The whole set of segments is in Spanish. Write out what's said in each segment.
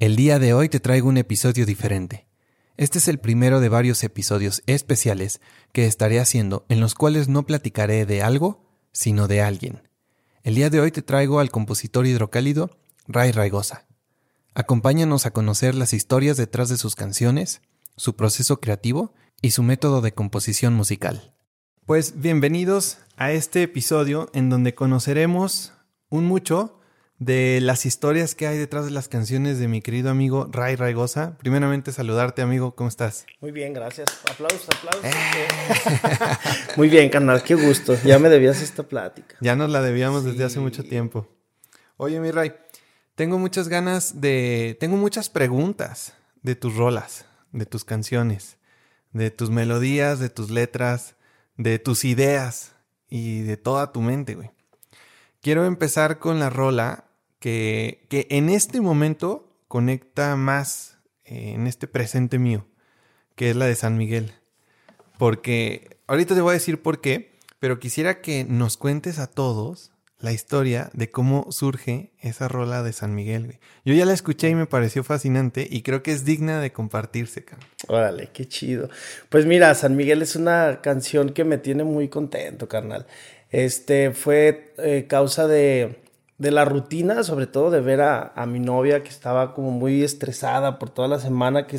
El día de hoy te traigo un episodio diferente. Este es el primero de varios episodios especiales que estaré haciendo en los cuales no platicaré de algo, sino de alguien. El día de hoy te traigo al compositor hidrocálido Ray Raigosa. Acompáñanos a conocer las historias detrás de sus canciones, su proceso creativo y su método de composición musical. Pues bienvenidos a este episodio en donde conoceremos un mucho de las historias que hay detrás de las canciones de mi querido amigo Ray Raigosa. Primeramente saludarte amigo, ¿cómo estás? Muy bien, gracias. Aplausos, aplausos. Muy bien, carnal, qué gusto. Ya me debías esta plática. Ya nos la debíamos desde hace mucho tiempo. Oye, mi Ray, tengo muchas ganas de... Tengo muchas preguntas de tus rolas, de tus canciones, de tus melodías, de tus letras, de tus ideas y de toda tu mente, güey. Quiero empezar con la rola que, que en este momento conecta más eh, en este presente mío, que es la de San Miguel. Porque ahorita te voy a decir por qué, pero quisiera que nos cuentes a todos la historia de cómo surge esa rola de San Miguel. Yo ya la escuché y me pareció fascinante y creo que es digna de compartirse, carnal. Órale, qué chido. Pues mira, San Miguel es una canción que me tiene muy contento, carnal. Este fue eh, causa de, de, la rutina, sobre todo de ver a, a, mi novia que estaba como muy estresada por toda la semana, que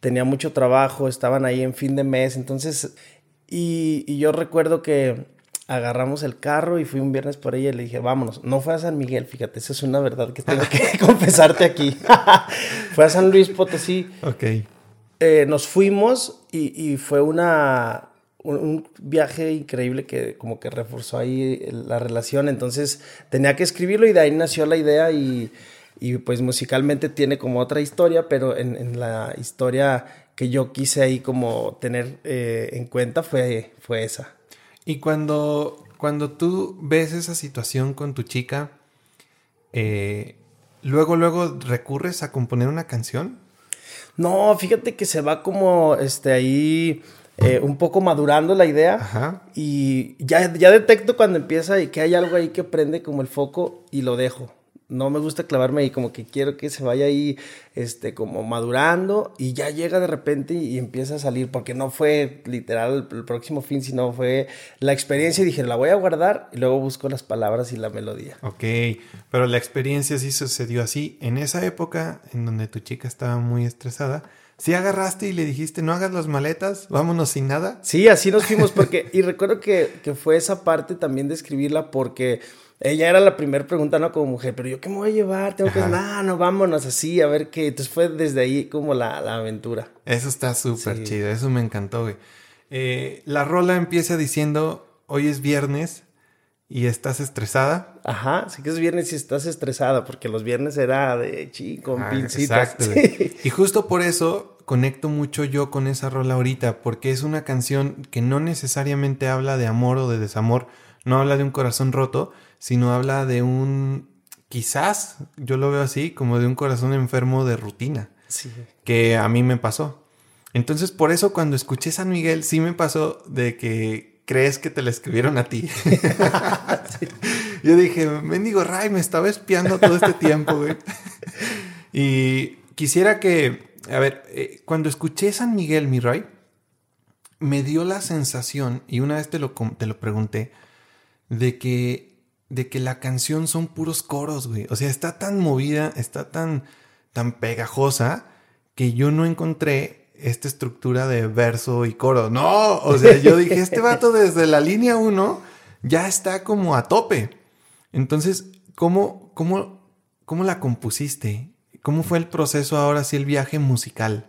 tenía mucho trabajo, estaban ahí en fin de mes, entonces, y, y yo recuerdo que agarramos el carro y fui un viernes por ella y le dije, vámonos. No fue a San Miguel, fíjate, esa es una verdad que tengo que confesarte aquí. fue a San Luis Potosí. Ok. Eh, nos fuimos y, y, fue una, un, viaje increíble que como que reforzó ahí la relación. Entonces tenía que escribirlo y de ahí nació la idea y, y pues musicalmente tiene como otra historia, pero en, en, la historia que yo quise ahí como tener eh, en cuenta fue, fue esa. Y cuando, cuando tú ves esa situación con tu chica, eh, luego, luego recurres a componer una canción. No, fíjate que se va como este ahí eh, un poco madurando la idea. Y ya, ya detecto cuando empieza y que hay algo ahí que prende como el foco y lo dejo. No me gusta clavarme ahí, como que quiero que se vaya ahí, este, como madurando y ya llega de repente y, empieza a salir, porque no fue literal el, próximo fin, sino fue la experiencia y dije, la voy a guardar y luego busco las palabras y la melodía. Ok, pero la experiencia sí sucedió así. En esa época en donde tu chica estaba muy estresada, ¿Sí agarraste y le dijiste, no hagas las maletas, vámonos sin nada? Sí, así nos fuimos, porque, y recuerdo que, que fue esa parte también de escribirla, porque ella era la primera pregunta, ¿no? Como mujer, pero yo qué me voy a llevar, tengo que, no, no, vámonos así, a ver qué. Entonces fue desde ahí como la, la aventura. Eso está súper chido, eso me encantó, güey. Eh, la rola empieza diciendo, hoy es viernes, ¿Y estás estresada? Ajá, sí que es viernes y estás estresada, porque los viernes era de chico, ah, Exacto. Y justo por eso conecto mucho yo con esa rola ahorita, porque es una canción que no necesariamente habla de amor o de desamor, no habla de un corazón roto, sino habla de un, quizás, yo lo veo así, como de un corazón enfermo de rutina, sí. que a mí me pasó. Entonces, por eso cuando escuché San Miguel, sí me pasó de que crees que te la escribieron a ti. Yo dije, mendigo Ray, me estaba espiando todo este tiempo, güey. y quisiera que, a ver, eh, cuando escuché San Miguel, mi Ray, me dio la sensación, y una vez te lo, te lo pregunté, de que, de que la canción son puros coros, güey. O sea, está tan movida, está tan, tan pegajosa, que yo no encontré esta estructura de verso y coro. No, o sea, yo dije, este vato desde la línea 1 ya está como a tope. Entonces, ¿cómo, cómo, cómo la compusiste? ¿Cómo fue el proceso ahora sí, el viaje musical?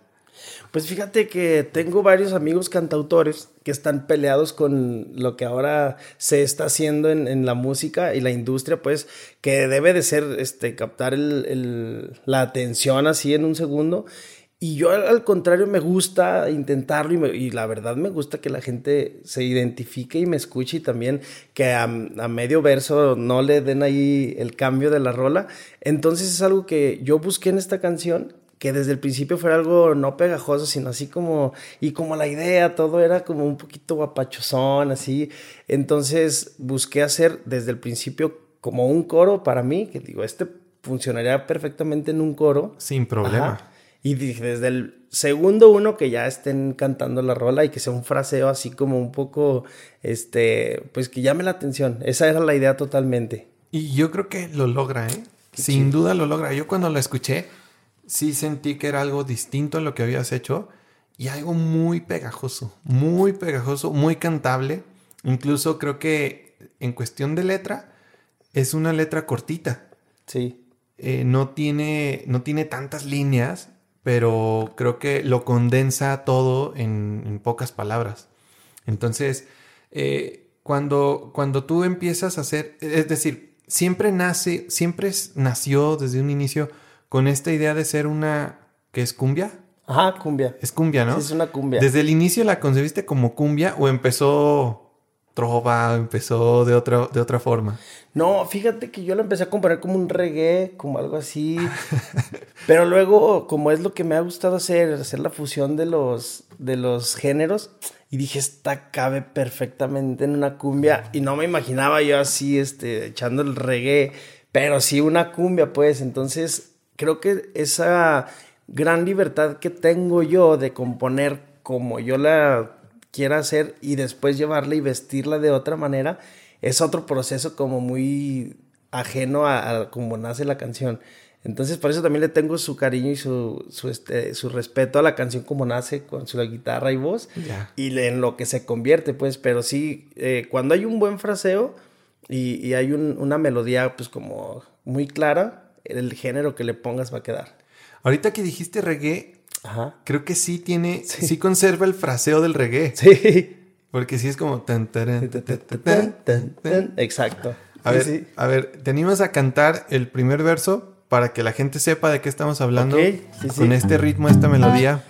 Pues fíjate que tengo varios amigos cantautores que están peleados con lo que ahora se está haciendo en, la música y la industria, pues que debe de ser, este, captar la atención así en un segundo y yo al contrario me gusta intentarlo y, la verdad me gusta que la gente se identifique y me escuche y también que a, medio verso no le den ahí el cambio de la rola. Entonces es algo que yo busqué en esta canción que desde el principio fuera algo no pegajoso, sino así como, y como la idea, todo era como un poquito guapachosón, así. Entonces busqué hacer desde el principio como un coro para mí, que digo, este funcionaría perfectamente en un coro. Sin problema. Y desde el segundo uno que ya estén cantando la rola y que sea un fraseo así como un poco, este, pues que llame la atención. Esa era la idea totalmente. Y yo creo que lo logra, ¿eh? Sin duda lo logra. Yo cuando lo escuché, sí sentí que era algo distinto a lo que habías hecho y algo muy pegajoso, muy pegajoso, muy cantable. Incluso creo que en cuestión de letra, es una letra cortita. Sí. Eh, no, tiene, no tiene tantas líneas, pero creo que lo condensa todo en, pocas palabras. Entonces, eh, cuando, cuando tú empiezas a hacer, es decir, siempre nace, siempre nació desde un inicio con esta idea de ser una, que es cumbia. Ajá, cumbia. Es cumbia, ¿no? Sí, es una cumbia. ¿Desde el inicio la concebiste como cumbia o empezó trova, empezó de otra, de otra forma. No, fíjate que yo lo empecé a componer como un reggae, como algo así. Pero luego, como es lo que me ha gustado hacer, hacer la fusión de los, de los géneros, y dije, esta cabe perfectamente en una cumbia. Y no me imaginaba yo así, este, echando el reggae, pero sí una cumbia, pues. Entonces, creo que esa gran libertad que tengo yo de componer como yo la quiera hacer y después llevarla y vestirla de otra manera, es otro proceso como muy ajeno a, cómo nace la canción. Entonces, por eso también le tengo su cariño y su, su, este, su respeto a la canción como nace con su guitarra y voz y en lo que se convierte, pues. Pero sí, eh, cuando hay un buen fraseo y, y hay un, una melodía, pues como muy clara, el género que le pongas va a quedar. Ahorita que dijiste reggae, Creo que sí tiene, sí. conserva el fraseo del reggae. Sí. Porque sí es como tan, Exacto. A ver, a ver, te animas a cantar el primer verso para que la gente sepa de qué estamos hablando con este ritmo, esta melodía.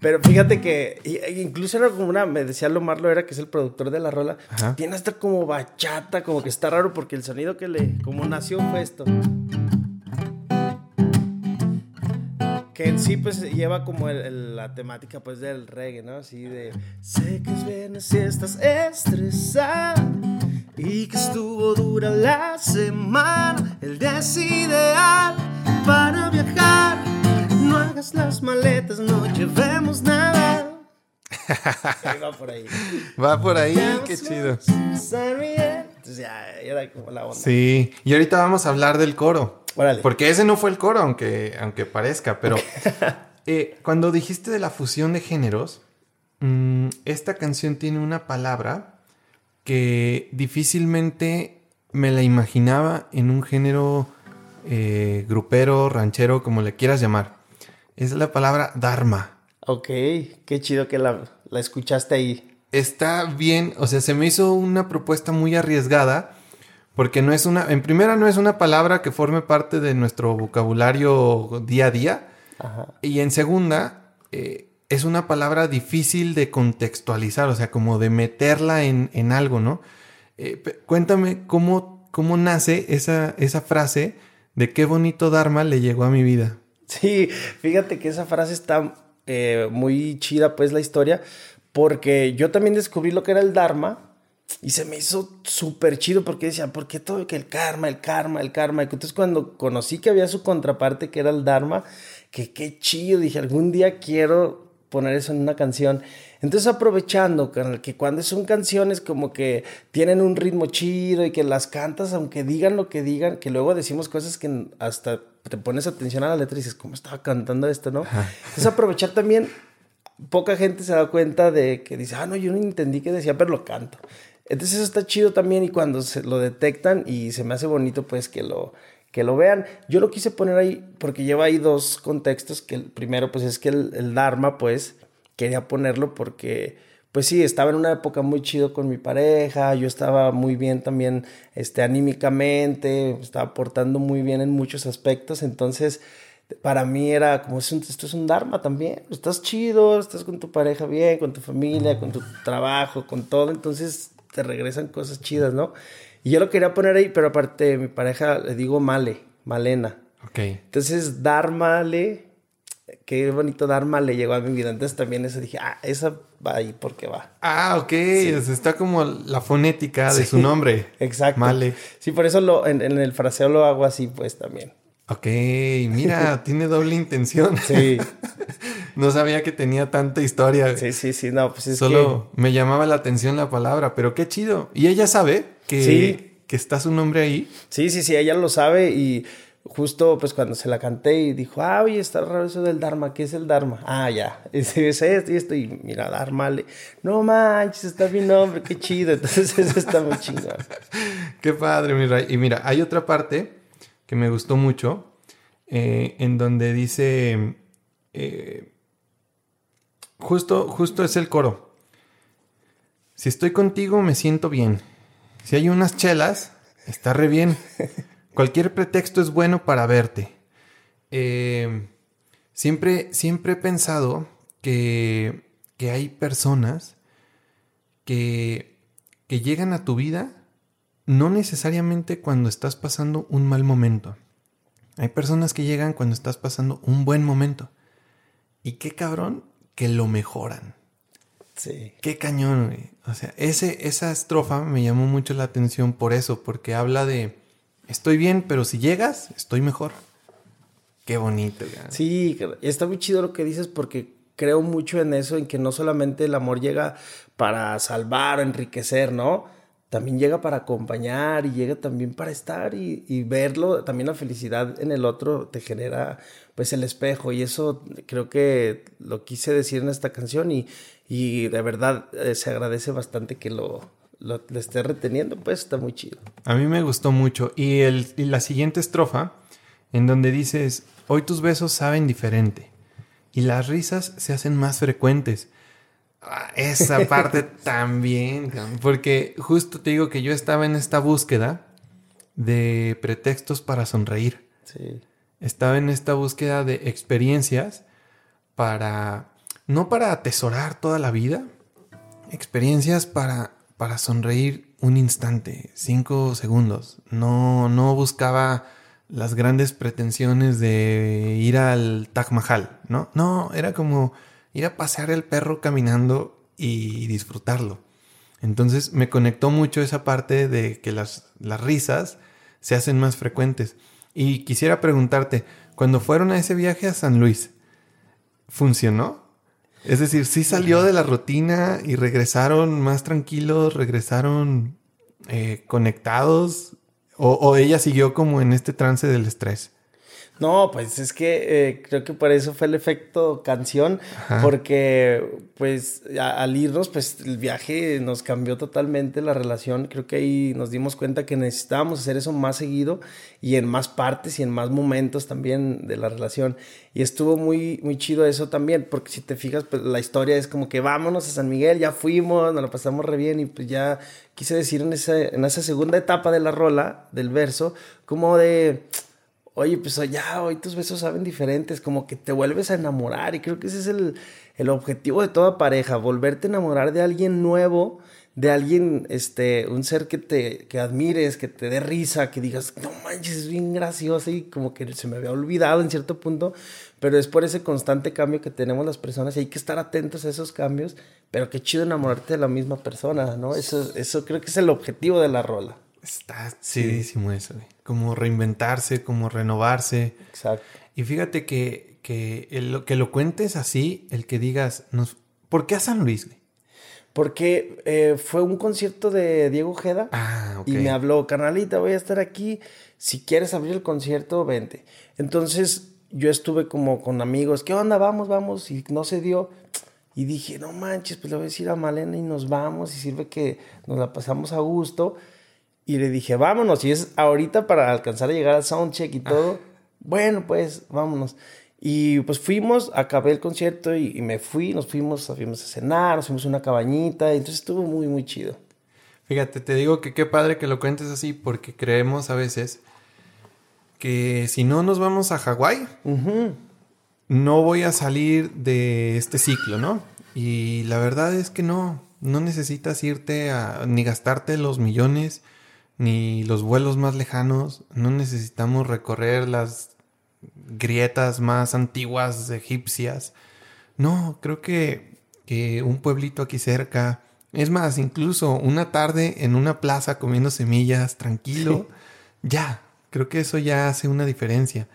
Pero fíjate que incluso era como una, me decía Lomarlo, era que es el productor de la rola. Tiene hasta como bachata, como que está raro porque el sonido que le, como nació fue esto. Que en sí pues lleva como la temática pues del reggae, ¿no? Así de sé que es viernes y estás estresada y que estuvo dura la semana, el día es ideal para viajar. No hagas las maletas, no llevemos nada. va por ahí. Va por ahí, qué chido. Entonces ya era como la onda. Sí, y ahorita vamos a hablar del coro. Porque ese no fue el coro, aunque, aunque parezca, pero eh, cuando dijiste de la fusión de géneros, mm, esta canción tiene una palabra que difícilmente me la imaginaba en un género eh, grupero, ranchero, como le quieras llamar. Es la palabra Dharma. Ok, qué chido que la, la escuchaste ahí. Está bien, o sea, se me hizo una propuesta muy arriesgada porque no es una, en primera no es una palabra que forme parte de nuestro vocabulario día a día. Y en segunda, eh, es una palabra difícil de contextualizar, o sea, como de meterla en, en algo, ¿no? Eh, cuéntame cómo, cómo nace esa, esa frase de qué bonito Dharma le llegó a mi vida. Sí, fíjate que esa frase está eh, muy chida, pues la historia, porque yo también descubrí lo que era el Dharma y se me hizo súper chido porque decía, ¿por qué todo que el karma, el karma, el karma? Entonces cuando conocí que había su contraparte que era el Dharma, que qué chido, dije, algún día quiero poner eso en una canción. Entonces aprovechando que cuando son canciones como que tienen un ritmo chido y que las cantas, aunque digan lo que digan, que luego decimos cosas que hasta te pones atención a la letra y dices, ¿cómo estaba cantando esto, no? Entonces aprovechar también, poca gente se da cuenta de que dice, ah, no, yo no entendí qué decía, pero lo canto. Entonces eso está chido también y cuando se lo detectan y se me hace bonito pues que lo, que lo vean. Yo lo quise poner ahí porque lleva ahí dos contextos, que el primero pues es que el, Dharma pues quería ponerlo porque pues sí, estaba en una época muy chido con mi pareja, yo estaba muy bien también este, anímicamente, estaba portando muy bien en muchos aspectos, entonces para mí era como, esto es un Dharma también, estás chido, estás con tu pareja bien, con tu familia, con tu trabajo, con todo, entonces te regresan cosas chidas, ¿no? Y yo lo quería poner ahí, pero aparte mi pareja le digo Male, Malena. Ok. Entonces, dar Male qué bonito Dharma le llegó a mi vida. Entonces también eso dije, ah, esa va ahí porque va. Ah, ok. está como la fonética de su nombre. Exacto. Male. Sí, por eso lo, en, el fraseo lo hago así, pues también. Ok, mira, tiene doble intención. Sí. no sabía que tenía tanta historia. Sí, sí, sí, no, pues es Solo me llamaba la atención la palabra, pero qué chido. ¿Y ella sabe que, que está su nombre ahí? Sí, sí, sí, ella lo sabe y justo pues cuando se la canté y dijo, ah, oye, está raro eso del Dharma, ¿qué es el Dharma? Ah, ya, es esto y esto, y mira, Dharma, le... no manches, está mi nombre, qué chido, entonces eso está muy chingón. qué padre, mi Y mira, hay otra parte que me gustó mucho, eh, en donde dice, eh, justo, justo es el coro, si estoy contigo me siento bien, si hay unas chelas, está re bien. Cualquier pretexto es bueno para verte. Eh, siempre, siempre he pensado que, que hay personas que, que llegan a tu vida no necesariamente cuando estás pasando un mal momento. Hay personas que llegan cuando estás pasando un buen momento. Y qué cabrón que lo mejoran. Sí. Qué cañón, güey. O sea, ese, esa estrofa me llamó mucho la atención por eso, porque habla de, estoy bien, pero si llegas, estoy mejor. Qué bonito. Sí, está muy chido lo que dices porque creo mucho en eso, en que no solamente el amor llega para salvar o enriquecer, ¿no? También llega para acompañar y llega también para estar y, verlo, también la felicidad en el otro te genera pues el espejo y eso creo que lo quise decir en esta canción y, y de verdad eh, se agradece bastante que lo, lo, esté reteniendo, pues está muy chido. A mí me gustó mucho. Y, el, y la siguiente estrofa, en donde dices, hoy tus besos saben diferente y las risas se hacen más frecuentes. Ah, esa parte también, porque justo te digo que yo estaba en esta búsqueda de pretextos para sonreír. Sí. Estaba en esta búsqueda de experiencias para, no para atesorar toda la vida, experiencias para para sonreír un instante, cinco segundos. No, no buscaba las grandes pretensiones de ir al Taj Mahal, ¿no? No, era como ir a pasear el perro caminando y disfrutarlo. Entonces me conectó mucho esa parte de que las, las risas se hacen más frecuentes. Y quisiera preguntarte, cuando fueron a ese viaje a San Luis, ¿funcionó? Es decir, sí salió de la rutina y regresaron más tranquilos, regresaron eh, conectados, o, ella siguió como en este trance del estrés. No, pues es que eh, creo que por eso fue el efecto canción, porque pues al irnos, pues el viaje nos cambió totalmente la relación. Creo que ahí nos dimos cuenta que necesitábamos hacer eso más seguido y en más partes y en más momentos también de la relación. Y estuvo muy, muy chido eso también, porque si te fijas, pues la historia es como que vámonos a San Miguel, ya fuimos, nos lo pasamos re bien y pues ya quise decir en esa, en esa segunda etapa de la rola, del verso, como de oye, pues ya hoy tus besos saben diferentes, como que te vuelves a enamorar y creo que ese es el, el objetivo de toda pareja, volverte a enamorar de alguien nuevo, de alguien, este, un ser que te que admires, que te dé risa, que digas, no manches, es bien gracioso y como que se me había olvidado en cierto punto, pero es por ese constante cambio que tenemos las personas y hay que estar atentos a esos cambios, pero qué chido enamorarte de la misma persona, ¿no? Eso, eso creo que es el objetivo de la rola. Está chidísimo eso, Como reinventarse, como renovarse. Exacto. Y fíjate que, que, el, que lo cuentes así, el que digas, nos, ¿por qué a San Luis, Porque eh, fue un concierto de Diego Ojeda. Ah, Y me habló, carnalita, voy a estar aquí. Si quieres abrir el concierto, vente. Entonces yo estuve como con amigos, ¿qué onda? Vamos, vamos. Y no se dio. Y dije, no manches, pues le voy a decir a Malena y nos vamos. Y sirve que nos la pasamos a gusto. Y le dije, vámonos. Y es ahorita para alcanzar a llegar al soundcheck y todo. Bueno, pues vámonos. Y pues fuimos, acabé el concierto y, me fui, nos fuimos, fuimos a cenar, nos fuimos a una cabañita. Y entonces estuvo muy, muy chido. Fíjate, te digo que qué padre que lo cuentes así porque creemos a veces que si no nos vamos a Hawái, no voy a salir de este ciclo, ¿no? Y la verdad es que no, no necesitas irte a, ni gastarte los millones ni los vuelos más lejanos, no necesitamos recorrer las grietas más antiguas egipcias. No, creo que, que un pueblito aquí cerca, es más, incluso una tarde en una plaza comiendo semillas, tranquilo, ya, creo que eso ya hace una diferencia.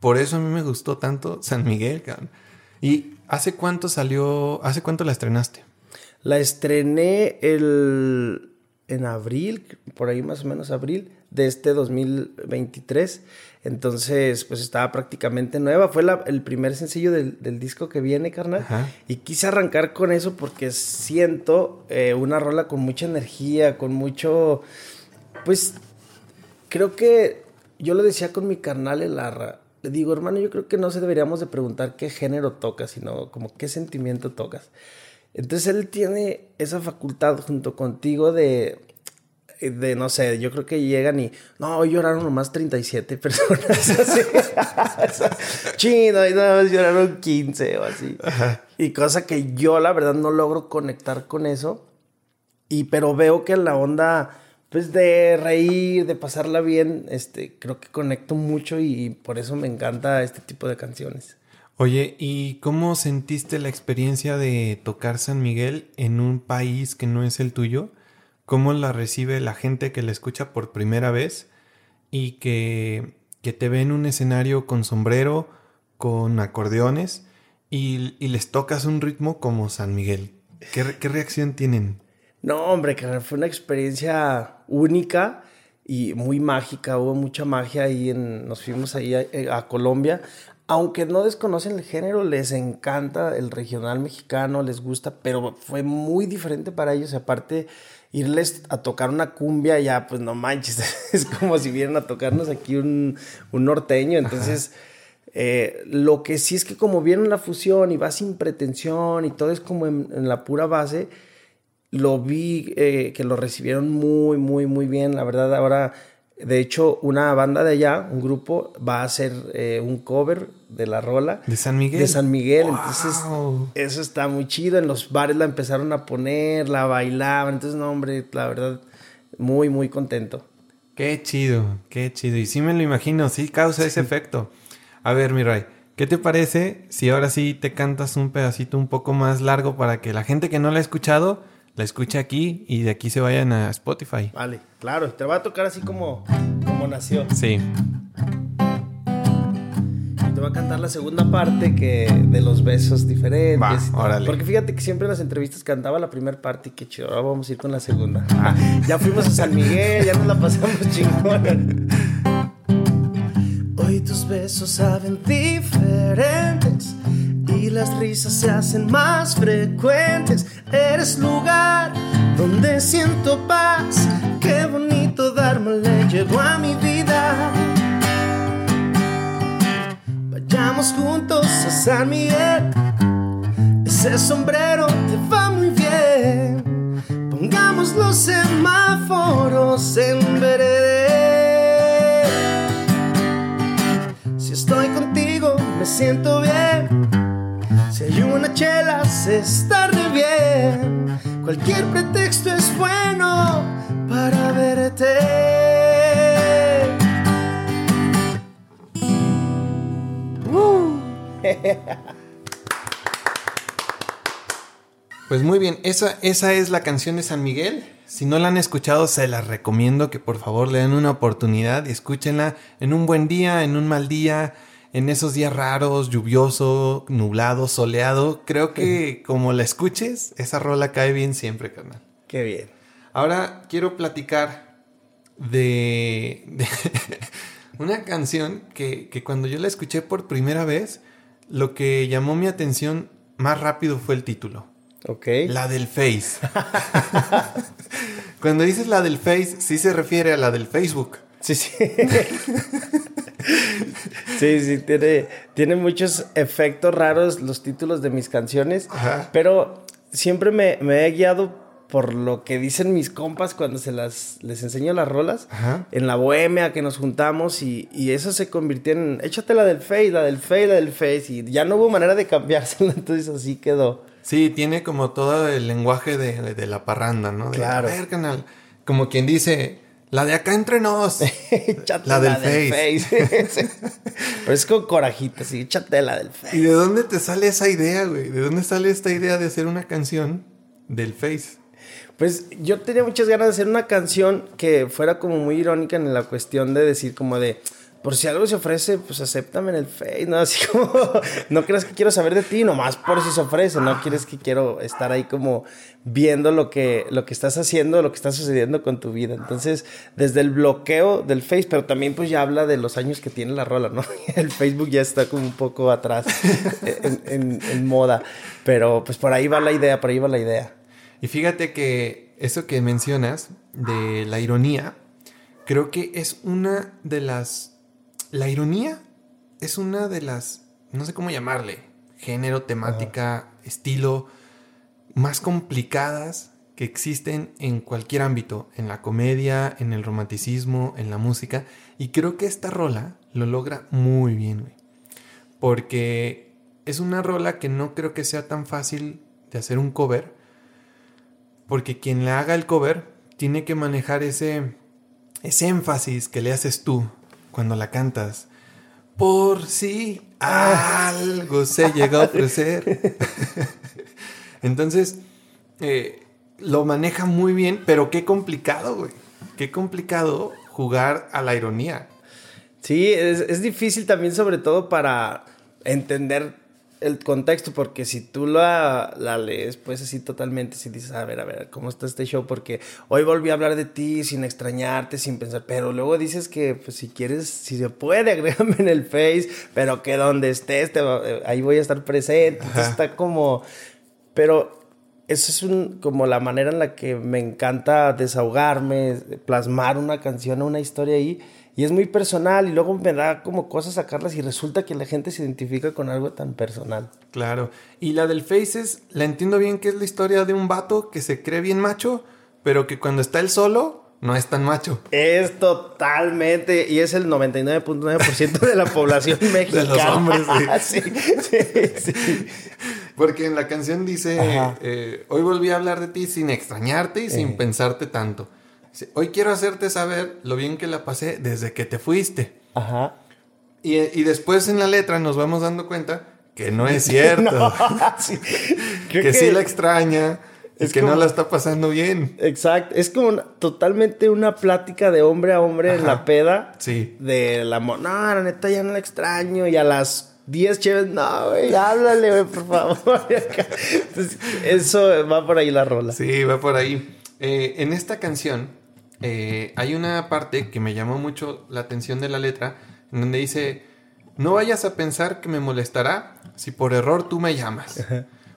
Por eso a mí me gustó tanto San Miguel, cabrón. ¿Y hace cuánto salió, hace cuánto la estrenaste? La estrené el, en abril, por ahí más o menos abril de este 2023. Entonces, pues estaba prácticamente nueva. Fue la, el primer sencillo del, del, disco que viene, carnal. Ajá. Y quise arrancar con eso porque siento eh, una rola con mucha energía, con mucho... Pues creo que yo lo decía con mi carnal Elarra. Le digo, hermano, yo creo que no se deberíamos de preguntar qué género tocas, sino como qué sentimiento tocas. Entonces él tiene esa facultad junto contigo de, de no sé, yo creo que llegan y, no, hoy lloraron nomás 37 personas. Así. Chino, y no, lloraron 15 o así. Ajá. Y cosa que yo la verdad no logro conectar con eso. Y pero veo que la onda, pues de reír, de pasarla bien, este, creo que conecto mucho y, y por eso me encanta este tipo de canciones. Oye, ¿y cómo sentiste la experiencia de tocar San Miguel en un país que no es el tuyo? ¿Cómo la recibe la gente que la escucha por primera vez y que, que te ve en un escenario con sombrero, con acordeones y, y les tocas un ritmo como San Miguel? ¿Qué, qué reacción tienen? No, hombre, que fue una experiencia única y muy mágica. Hubo mucha magia ahí. En, nos fuimos ahí a, a Colombia. Aunque no desconocen el género, les encanta el regional mexicano, les gusta, pero fue muy diferente para ellos. Y aparte, irles a tocar una cumbia, ya, pues no manches, es como si vinieran a tocarnos aquí un, un norteño. Entonces, eh, lo que sí es que como viene una fusión y va sin pretensión y todo es como en, en la pura base, lo vi eh, que lo recibieron muy, muy, muy bien. La verdad, ahora, de hecho, una banda de allá, un grupo, va a hacer eh, un cover de la rola. ¿De San Miguel? De San Miguel. ¡Wow! Entonces, eso está muy chido. En los bares la empezaron a poner, la bailaban. Entonces, no, hombre, la verdad, muy, muy contento. Qué chido, qué chido. Y sí me lo imagino, sí causa ese efecto. A ver, mi Ray, ¿qué te parece si ahora sí te cantas un pedacito un poco más largo para que la gente que no la ha escuchado la escuche aquí y de aquí se vayan a Spotify? Vale, claro, te va a tocar así como, como nació. Sí. Y te voy a cantar la segunda parte que de los besos diferentes. Va, órale. Porque fíjate que siempre en las entrevistas cantaba la primera parte y qué chido. Ahora vamos a ir con la segunda. Ah. ya fuimos a San Miguel, ya nos la pasamos chingón. Hoy tus besos saben diferentes y las risas se hacen más frecuentes. Eres lugar donde siento paz. Qué bonito dármele llegó a mi vida. Vayamos juntos a San Miguel. Ese sombrero te va muy bien. Pongamos los semáforos en verde. Si estoy contigo, me siento bien. Una chela, se está re bien. Cualquier pretexto es bueno para verte. Uh. Pues muy bien, esa, esa es la canción de San Miguel. Si no la han escuchado, se las recomiendo que por favor le den una oportunidad y escúchenla en un buen día, en un mal día, en esos días raros, lluvioso, nublado, soleado. Creo que como la escuches, esa rola cae bien siempre, carnal. Qué bien. Ahora quiero platicar de, de una canción que, que cuando yo la escuché por primera vez, lo que llamó mi atención más rápido fue el título. Ok. La del Face. Cuando dices la del Face, sí se refiere a la del Facebook. Sí, sí. sí, sí, tiene, tiene muchos efectos raros los títulos de mis canciones, Ajá. pero siempre me, me he guiado por lo que dicen mis compas cuando se las les enseño las rolas Ajá. en la bohemia que nos juntamos y, y eso se convirtió en échate la del face, la del face, la del face y ya no hubo manera de cambiársela, entonces así quedó. Sí, tiene como todo el lenguaje de, de la parranda, ¿no? De, Claro. A ver, canal. Como quien dice, La de acá entre nos. la del face. Pero es con corajita, sí, échate la del face. ¿Y de dónde te sale esa idea, güey? ¿De dónde sale esta idea de hacer una canción del face? Pues yo tenía muchas ganas de hacer una canción que fuera como muy irónica en la cuestión de decir como de por si algo se ofrece, pues acéptame en el Face, ¿no? Así como, no creas que quiero saber de ti, nomás por si se ofrece, no quieres que quiero estar ahí como viendo lo que, lo que estás haciendo, lo que está sucediendo con tu vida. Entonces, desde el bloqueo del Face, pero también pues ya habla de los años que tiene la rola, ¿no? El Facebook ya está como un poco atrás en, en moda, pero pues por ahí va la idea, por ahí va la idea. Y fíjate que eso que mencionas de la ironía, creo que es una de las la ironía es una de las, no sé cómo llamarle, género, temática, estilo, más complicadas que existen en cualquier ámbito, en la comedia, en el romanticismo, en la música. Y creo que esta rola lo logra muy bien, güey. Porque es una rola que no creo que sea tan fácil de hacer un cover. Porque quien le haga el cover tiene que manejar ese, ese énfasis que le haces tú cuando la cantas. Por si algo se llega a ofrecer. Entonces, eh, lo maneja muy bien, pero qué complicado, güey. Qué complicado jugar a la ironía. Sí, es, es difícil también, sobre todo para entender el contexto, porque si tú la, la, lees, pues así totalmente, si dices, a ver, a ver, ¿cómo está este show? Porque hoy volví a hablar de ti sin extrañarte, sin pensar, pero luego dices que, pues si quieres, si se puede, agrégame en el Face, pero que donde estés, eh, ahí voy a estar presente. está como, pero eso es un, como la manera en la que me encanta desahogarme, plasmar una canción, una historia ahí y es muy personal y luego me da como cosas sacarlas y resulta que la gente se identifica con algo tan personal. Claro. Y la del Faces, la entiendo bien que es la historia de un vato que se cree bien macho, pero que cuando está él solo no es tan macho. Es totalmente, y es el 99.9% de la población mexicana. de los hombres, sí. sí, sí, Porque en la canción dice, eh, hoy volví a hablar de ti sin extrañarte y sin pensarte tanto. Hoy quiero hacerte saber lo bien que la pasé desde que te fuiste. Ajá. Y, después en la letra nos vamos dando cuenta que no es cierto. que, sí la extraña. Es que no la está pasando bien. Exacto. Es como totalmente una plática de hombre a hombre en la peda. Sí. De la... No, la neta ya no la extraño. Y a las 10 chéves, no, güey, háblale, güey, por favor. eso va por ahí la rola. Sí, va por ahí. Eh, en esta canción eh, hay una parte que me llamó mucho la atención de la letra, en donde dice, no vayas a pensar que me molestará si por error tú me llamas.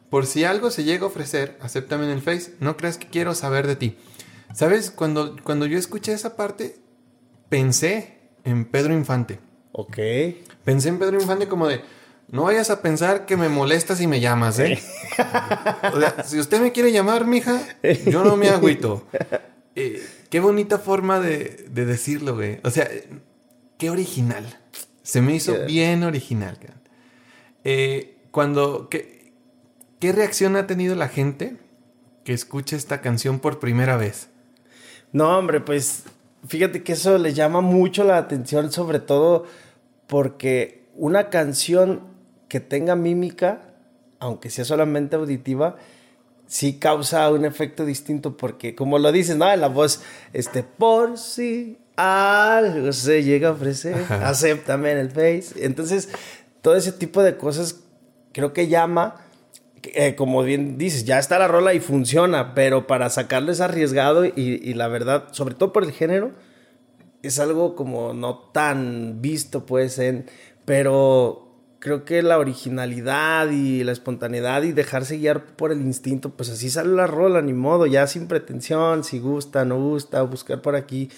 Por si algo se llega a ofrecer, acéptame en el Face, no creas que quiero saber de ti. ¿Sabes? Cuando, cuando yo escuché esa parte, pensé en Pedro Infante. Ok. Pensé en Pedro Infante como de, no vayas a pensar que me molestas si me llamas, ¿eh? o sea, si usted me quiere llamar, mija, yo no me agüito. Eh, qué bonita forma de, decirlo, güey. O sea, qué original. Se me hizo bien original. Eh, cuando, ¿qué, ¿qué reacción ha tenido la gente que escucha esta canción por primera vez? No, hombre, pues fíjate que eso le llama mucho la atención, sobre todo porque una canción que tenga mímica, aunque sea solamente auditiva, sí causa un efecto distinto porque, como lo dices, ¿no? En la voz, este, por si algo se llega a ofrecer, acéptame en el face. Entonces, todo ese tipo de cosas creo que llama, eh, como bien dices, ya está la rola y funciona, pero para sacarlo es arriesgado y, y la verdad, sobre todo por el género, es algo como no tan visto, pues, en, pero creo que la originalidad y la espontaneidad y dejarse guiar por el instinto, pues así sale la rola, ni modo, ya sin pretensión, si gusta, no gusta, buscar por aquí.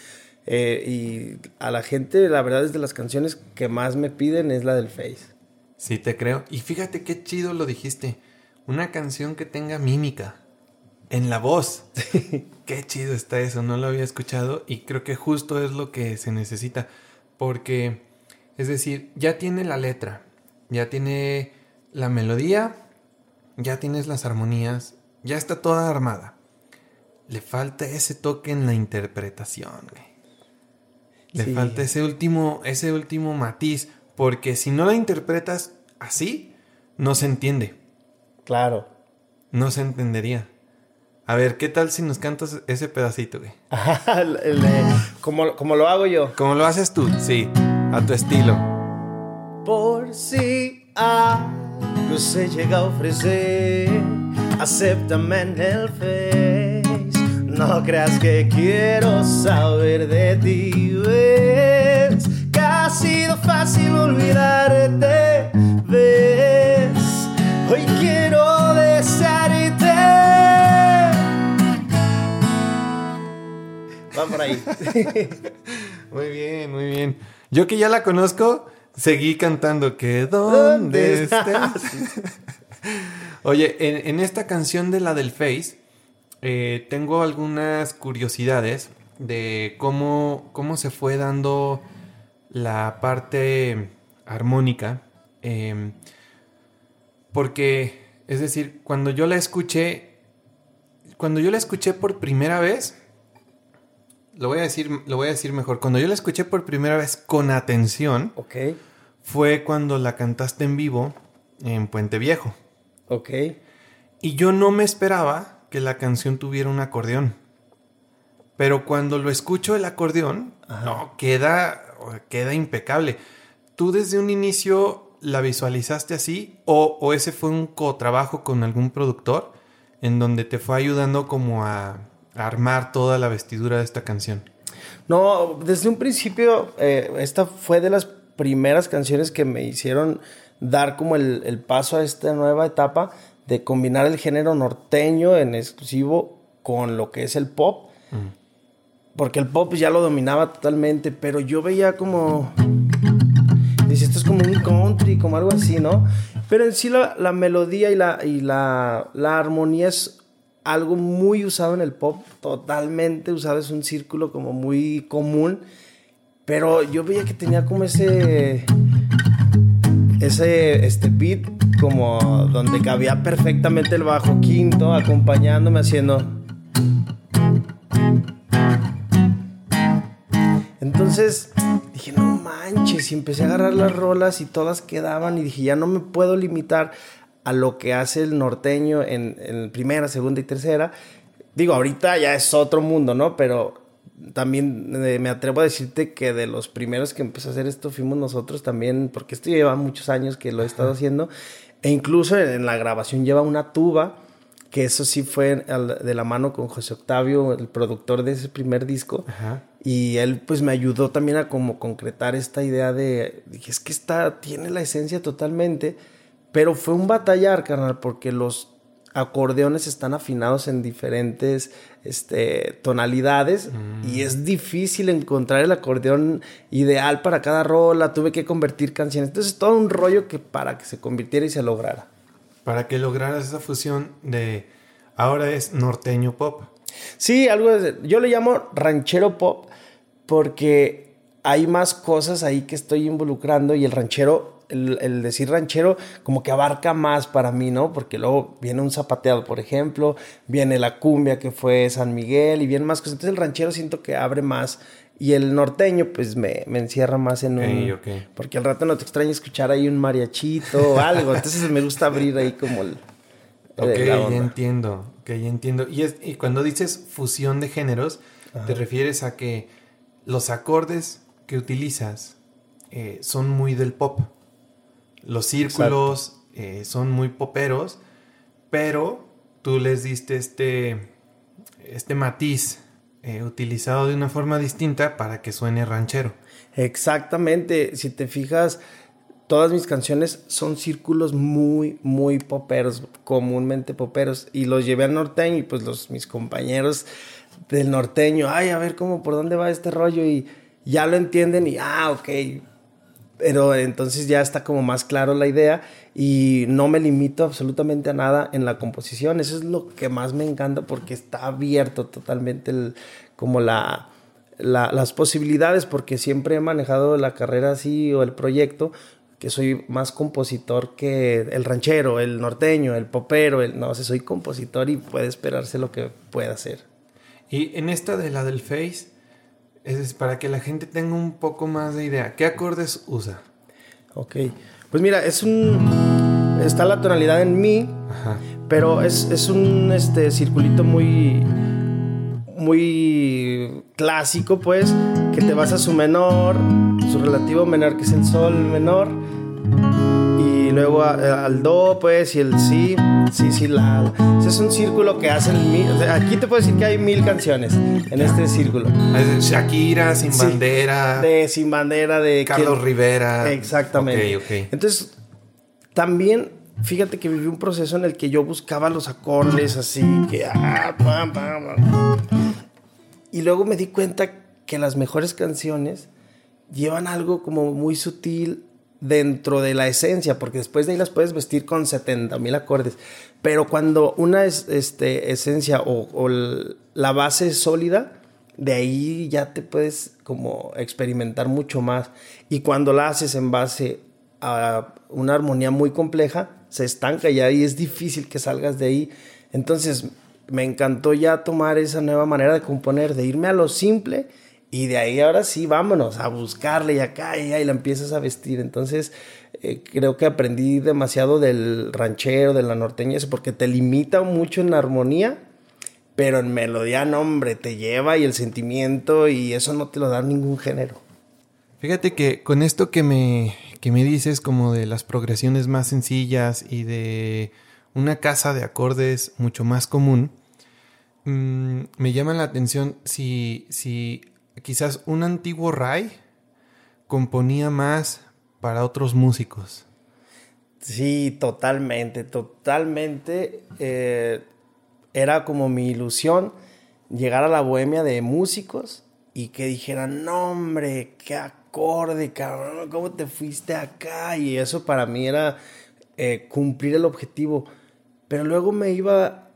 Eh, y a la gente, la verdad es de las canciones que más me piden es la del Face. Sí, te creo. Y fíjate qué chido lo dijiste. Una canción que tenga mímica en la voz. qué chido está eso, no lo había escuchado y creo que justo es lo que se necesita. Porque, es decir, ya tiene la letra, ya tiene la melodía, ya tienes las armonías, ya está toda armada. Le falta ese toque en la interpretación, Le falta ese último, ese último matiz, porque si no la interpretas así, no se entiende. Claro. No se entendería. A ver, ¿qué tal si nos cantas ese pedacito, güey? como, como lo hago yo. Como lo haces tú, sí, a tu estilo. Por si algo se llega a ofrecer, acéptame en el face. No creas que quiero saber de ti, ves que ha sido fácil olvidarte, ves. Hoy quiero desearte. Va por ahí. muy bien, muy bien. Yo que ya la conozco, seguí cantando que ¿dónde, estás? Oye, en, en, esta canción de la del Face, eh, tengo algunas curiosidades de cómo, cómo se fue dando la parte armónica. Em, porque, es decir, cuando yo la escuché, cuando yo la escuché por primera vez, lo voy a decir, lo voy a decir mejor. Cuando yo la escuché por primera vez con atención, fue cuando la cantaste en vivo en Puente Viejo. Ok. Y yo no me esperaba que la canción tuviera un acordeón. Pero cuando lo escucho el acordeón, no, queda, queda impecable. ¿Tú desde un inicio la visualizaste así o, ese fue un co-trabajo con algún productor en donde te fue ayudando como a, armar toda la vestidura de esta canción? No, desde un principio eh, esta fue de las primeras canciones que me hicieron dar como el, paso a esta nueva etapa de combinar el género norteño en exclusivo con lo que es el pop. Porque el pop ya lo dominaba totalmente, pero yo veía como... Dice, esto es como un country, como algo así, ¿no? Pero en sí la, melodía y, la, y la, la armonía es algo muy usado en el pop, totalmente usado, es un círculo como muy común, pero yo veía que tenía como ese ese este beat como donde cabía perfectamente el bajo quinto acompañándome haciendo. Entonces dije no manches y empecé a agarrar las rolas y todas quedaban y dije ya no me puedo limitar a lo que hace el norteño en, en primera segunda y tercera digo ahorita ya es otro mundo no pero también eh, me atrevo a decirte que de los primeros que empezó a hacer esto fuimos nosotros también, porque esto lleva muchos años que lo he estado haciendo, e incluso en, la grabación lleva una tuba, que eso sí fue de la mano con José Octavio, el productor de ese primer disco, y él pues me ayudó también a como concretar esta idea de, dije, es que está, tiene la esencia totalmente, pero fue un batallar, carnal, porque los acordeones están afinados en diferentes este, tonalidades y es difícil encontrar el acordeón ideal para cada rola. Tuve que convertir canciones. Entonces, todo un rollo que para que se convirtiera y se lograra. Para que lograras esa fusión de ahora es norteño pop. Sí, algo yo le llamo ranchero pop porque hay más cosas ahí que estoy involucrando y el ranchero el, decir ranchero como que abarca más para mí, ¿no? Porque luego viene un zapateado, por ejemplo, viene la cumbia que fue San Miguel y vienen más cosas. Entonces el ranchero siento que abre más y el norteño pues me, encierra más en un... Porque al rato no te extraña escuchar ahí un mariachito o algo. Entonces me gusta abrir ahí como el... Ok, ya entiendo, ok, ya entiendo. Y, es, y cuando dices fusión de géneros, te refieres a que los acordes que utilizas eh, son muy del pop. Los círculos eh, son muy poperos, pero tú les diste este, este matiz eh, utilizado de una forma distinta para que suene ranchero. Exactamente, si te fijas, todas mis canciones son círculos muy, muy poperos, comúnmente poperos, y los llevé al norteño y pues los, mis compañeros del norteño, ay, a ver cómo, por dónde va este rollo y ya lo entienden y, ah, ok, pero entonces ya está como más claro la idea y no me limito absolutamente a nada en la composición. Eso es lo que más me encanta porque está abierto totalmente como la, las posibilidades porque siempre he manejado la carrera así o el proyecto que soy más compositor que el ranchero, el norteño, el popero, el no, sé, soy compositor y puede esperarse lo que pueda hacer. Y en esta de la del Face, Es para que la gente tenga un poco más de idea. ¿Qué acordes usa? Ok. Pues mira, es un. Está la tonalidad en mi, pero es, es, un este, circulito muy. Muy clásico, pues, que te vas a su menor, su relativo menor, que es el sol menor, luego al do, pues, y el si, si, si, la. Ese es un círculo que hacen mil. aquí te puedo decir que hay mil canciones en este círculo. Shakira, Sin Bandera. De Sin Bandera, de. Carlos Rivera. Exactamente. Entonces, también fíjate que viví un proceso en el que yo buscaba los acordes así, que ah, pam, pam, Y luego me di cuenta que las mejores canciones llevan algo como muy sutil dentro de la esencia, porque después de ahí las puedes vestir con 70 mil acordes. Pero cuando una es, este, esencia o, la base es sólida, de ahí ya te puedes como experimentar mucho más. Y cuando la haces en base a una armonía muy compleja, se estanca y ahí es difícil que salgas de ahí. Entonces me encantó ya tomar esa nueva manera de componer, de irme a lo simple y de ahí ahora sí, vámonos a buscarle y acá y ahí la empiezas a vestir. Entonces, eh, creo que aprendí demasiado del ranchero, de la norteña, eso porque te limita mucho en armonía, pero en melodía, no, hombre, te lleva y el sentimiento y eso no te lo da ningún género. Fíjate que con esto que me, que me dices, como de las progresiones más sencillas y de una casa de acordes mucho más común, mm, me llama la atención si, si quizás un antiguo Ray componía más para otros músicos. Sí, totalmente, totalmente. Eh, era como mi ilusión llegar a la bohemia de músicos y que dijeran, no hombre, qué acorde, cabrón, ¿cómo te fuiste acá? Y eso para mí era eh, cumplir el objetivo. Pero luego me iba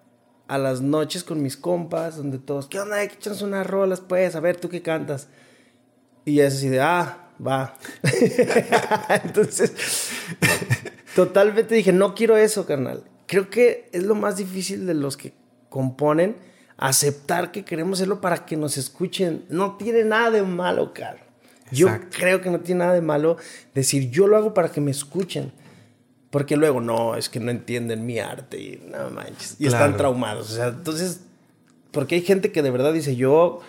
a las noches con mis compas, donde todos, ¿qué onda? ¿Qué echamos unas rolas? Pues, a ver, ¿tú qué cantas? Y es así de, ah, va. Entonces, totalmente dije, no quiero eso, carnal. Creo que es lo más difícil de los que componen, aceptar que queremos hacerlo para que nos escuchen. No tiene nada de malo, Carlos. Yo creo que no tiene nada de malo decir, yo lo hago para que me escuchen. Porque luego, no, es que no entienden mi arte y no manches. Y están traumados. O sea, entonces, porque hay gente que de verdad dice, yo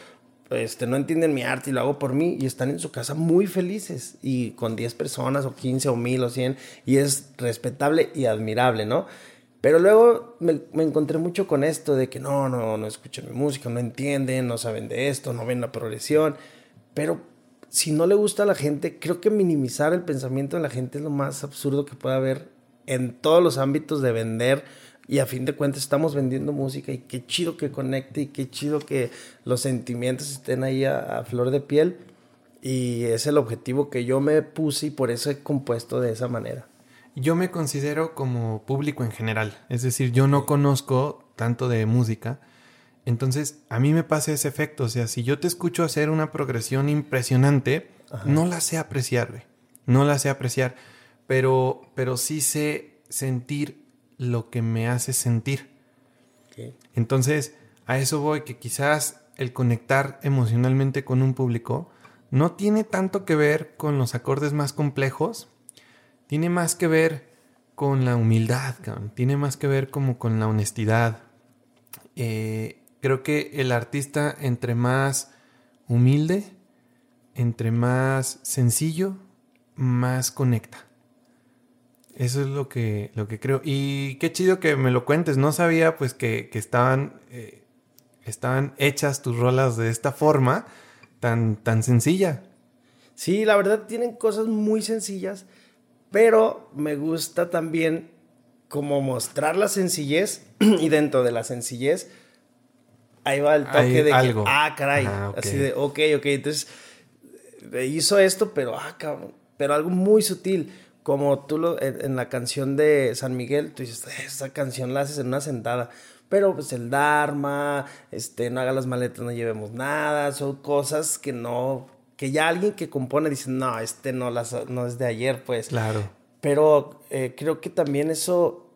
este, no entienden mi arte y lo hago por mí y están en su casa muy felices y con 10 personas o 15 o 1000 o 100 y es respetable y admirable, ¿no? Pero luego me, me, encontré mucho con esto de que no, no, no escuchan mi música, no entienden, no saben de esto, no ven la progresión. Pero si no le gusta a la gente, creo que minimizar el pensamiento de la gente es lo más absurdo que puede haber en todos los ámbitos de vender. Y a fin de cuentas estamos vendiendo música y qué chido que conecte y qué chido que los sentimientos estén ahí a, flor de piel. Y es el objetivo que yo me puse y por eso he compuesto de esa manera. Yo me considero como público en general, es decir, yo no conozco tanto de música, entonces, a mí me pasa ese efecto. O sea, si yo te escucho hacer una progresión impresionante, no la sé apreciar, güey. No la sé apreciar. Pero, pero sí sé sentir lo que me hace sentir. Entonces, a eso voy, que quizás el conectar emocionalmente con un público no tiene tanto que ver con los acordes más complejos, tiene más que ver con la humildad, tiene más que ver como con la honestidad. Eh, creo que el artista entre más humilde, entre más sencillo, más conecta. Eso es lo que, lo que creo. Y qué chido que me lo cuentes. No sabía pues que, estaban, eh, estaban hechas tus rolas de esta forma tan, tan sencilla. Sí, la verdad tienen cosas muy sencillas, pero me gusta también como mostrar la sencillez y dentro de la sencillez ahí va el toque de que, ah, caray, así de, ok, ok, entonces eh, hizo esto, pero, ah, cabrón, pero algo muy sutil, como tú lo, en, la canción de San Miguel, tú dices, esa canción la haces en una sentada, pero pues el Dharma, este, no haga las maletas, no llevemos nada, son cosas que no, que ya alguien que compone dice, no, este no, las, no es de ayer, pues. Claro. Pero eh, creo que también eso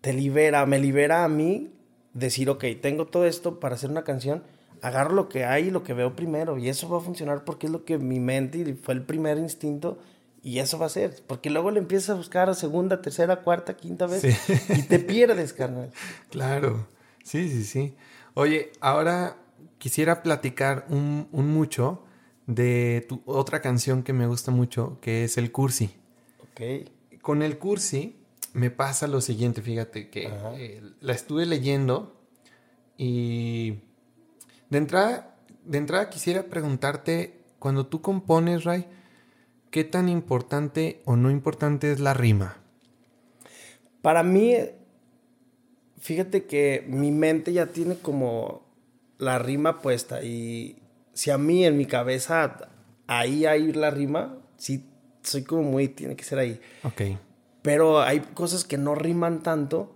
te libera, me libera a mí decir, ok, tengo todo esto para hacer una canción, agarro lo que hay y lo que veo primero. Y eso va a funcionar porque es lo que mi mente y fue el primer instinto. Y eso va a ser. Porque luego le empiezas a buscar a segunda, tercera, cuarta, quinta vez. Y te pierdes, carnal. Claro. Sí, sí, sí. Oye, ahora quisiera platicar un, mucho de tu otra canción que me gusta mucho, que es el Cursi. Ok. Con el Cursi me pasa lo siguiente, fíjate, que eh, la estuve leyendo y de entrada, de entrada quisiera preguntarte, cuando tú compones, Ray, ¿qué tan importante o no importante es la rima? Para mí, fíjate que mi mente ya tiene como la rima puesta y si a mí en mi cabeza ahí hay la rima, sí soy como muy, tiene que ser ahí. Ok. Pero hay cosas que no riman tanto,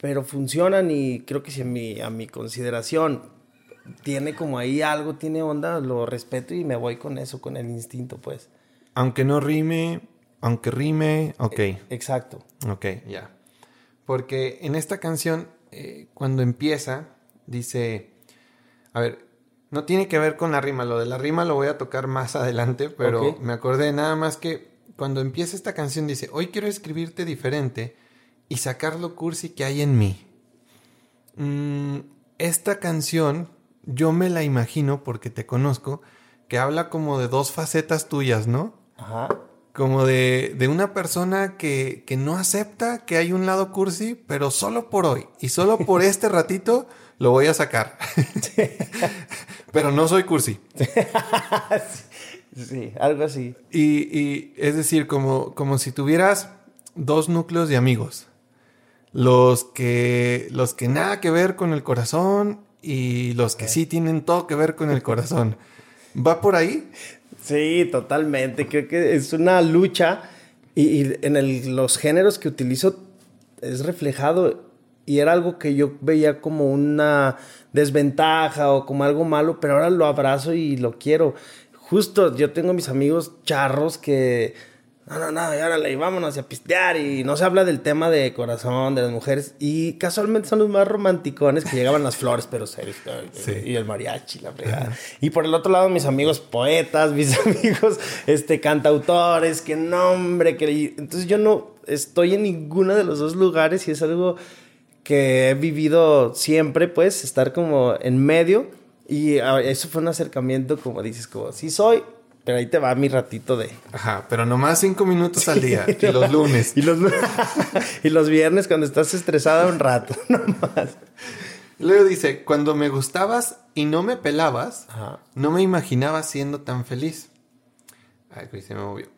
pero funcionan y creo que si a mi, a mi consideración tiene como ahí algo, tiene onda, lo respeto y me voy con eso, con el instinto, pues. Aunque no rime, aunque rime, ok. E, exacto. Ok, ya. Porque en esta canción, eh, cuando empieza, dice, a ver, no tiene que ver con la rima, lo de la rima lo voy a tocar más adelante, pero me acordé nada más que cuando empieza esta canción dice, hoy quiero escribirte diferente y sacar lo cursi que hay en mí. Mm, esta canción yo me la imagino, porque te conozco, que habla como de dos facetas tuyas, ¿no? Ajá. Como de, de una persona que, que, no acepta que hay un lado cursi, pero solo por hoy y solo por este ratito lo voy a sacar. pero no soy cursi. sí, algo así. Y, y es decir, como, como si tuvieras dos núcleos de amigos. Los que, los que nada que ver con el corazón y los que sí tienen todo que ver con el corazón. ¿Va por ahí? Sí, totalmente. Creo que es una lucha y, en los géneros que utilizo es reflejado y era algo que yo veía como una desventaja o como algo malo, pero ahora lo abrazo y lo quiero. Justo yo tengo mis amigos charros que no, no, no, y órale, vámonos a pistear. Y no se habla del tema de corazón, de las mujeres. Y casualmente son los más romanticones que llegaban las flores, pero serios. Y el mariachi, la fregada. Y por el otro lado, mis amigos poetas, mis amigos este, cantautores, que nombre. Que... Entonces yo no estoy en ninguno de los dos lugares y es algo que he vivido siempre, pues, estar como en medio. Y eso fue un acercamiento, como dices, como, sí soy, pero ahí te va mi ratito de. Ajá, pero nomás cinco minutos al día. y los lunes. y, los, y los viernes cuando estás estresada un rato, nomás. Luego dice, cuando me gustabas y no me pelabas, no me imaginaba siendo tan feliz. Ay, se me movió.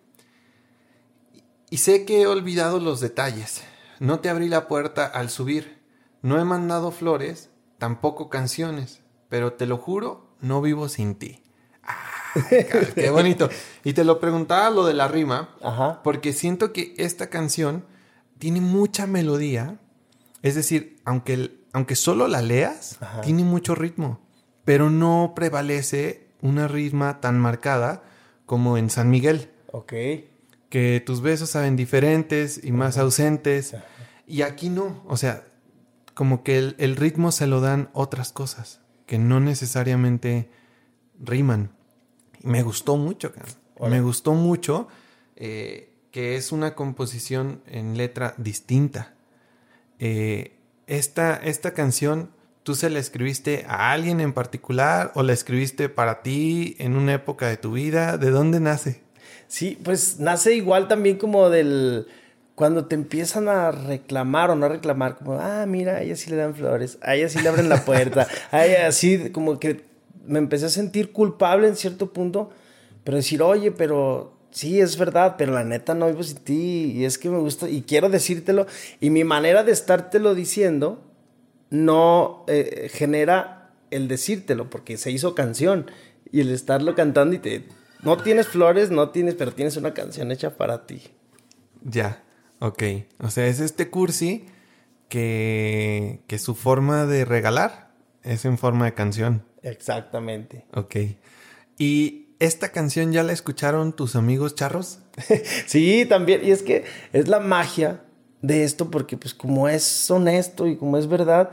Y sé que he olvidado los detalles. No te abrí la puerta al subir. No he mandado flores, tampoco canciones. Pero te lo juro, no vivo sin ti. Qué bonito. Y te lo preguntaba lo de la rima, porque siento que esta canción tiene mucha melodía. Es decir, aunque, aunque solo la leas, tiene mucho ritmo, pero no prevalece una ritma tan marcada como en San Miguel. Ok. Que tus besos saben diferentes y más ausentes. Y aquí no. O sea, como que el, el ritmo se lo dan otras cosas que no necesariamente riman me gustó mucho, me gustó mucho eh, que es una composición en letra distinta. Eh, esta, esta canción, ¿tú se la escribiste a alguien en particular o la escribiste para ti en una época de tu vida? ¿De dónde nace? Sí, pues nace igual también como del cuando te empiezan a reclamar o no reclamar, como, ah, mira, a ella sí le dan flores, a ella sí le abren la puerta, a ella así, como que me empecé a sentir culpable en cierto punto, pero decir, oye, pero sí, es verdad, pero la neta no vivo sin ti y es que me gusta y quiero decírtelo y mi manera de estártelo diciendo no eh, genera el decírtelo porque se hizo canción y el estarlo cantando y te... No tienes flores, no tienes, pero tienes una canción hecha para ti. Ya, ok. O sea, es este cursi que, que su forma de regalar es en forma de canción. Exactamente. Ok. ¿Y esta canción ya la escucharon tus amigos charros? sí, también. Y es que es la magia de esto porque pues como es honesto y como es verdad,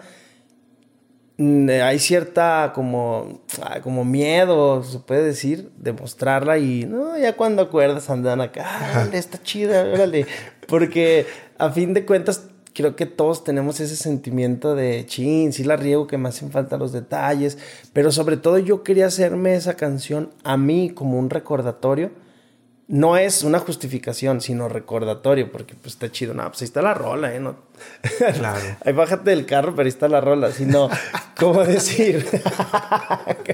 hay cierta como, como miedo, se puede decir, de mostrarla y no, ya cuando acuerdas andan acá, ah, está chida, órale. Porque a fin de cuentas creo que todos tenemos ese sentimiento de chin, sí la riego, que me hacen falta los detalles, pero sobre todo yo quería hacerme esa canción a mí como un recordatorio. No es una justificación, sino recordatorio, porque pues está chido. No, pues ahí está la rola, ¿eh? No. Claro. ahí bájate del carro, pero ahí está la rola. Sino, ¿cómo decir? ok,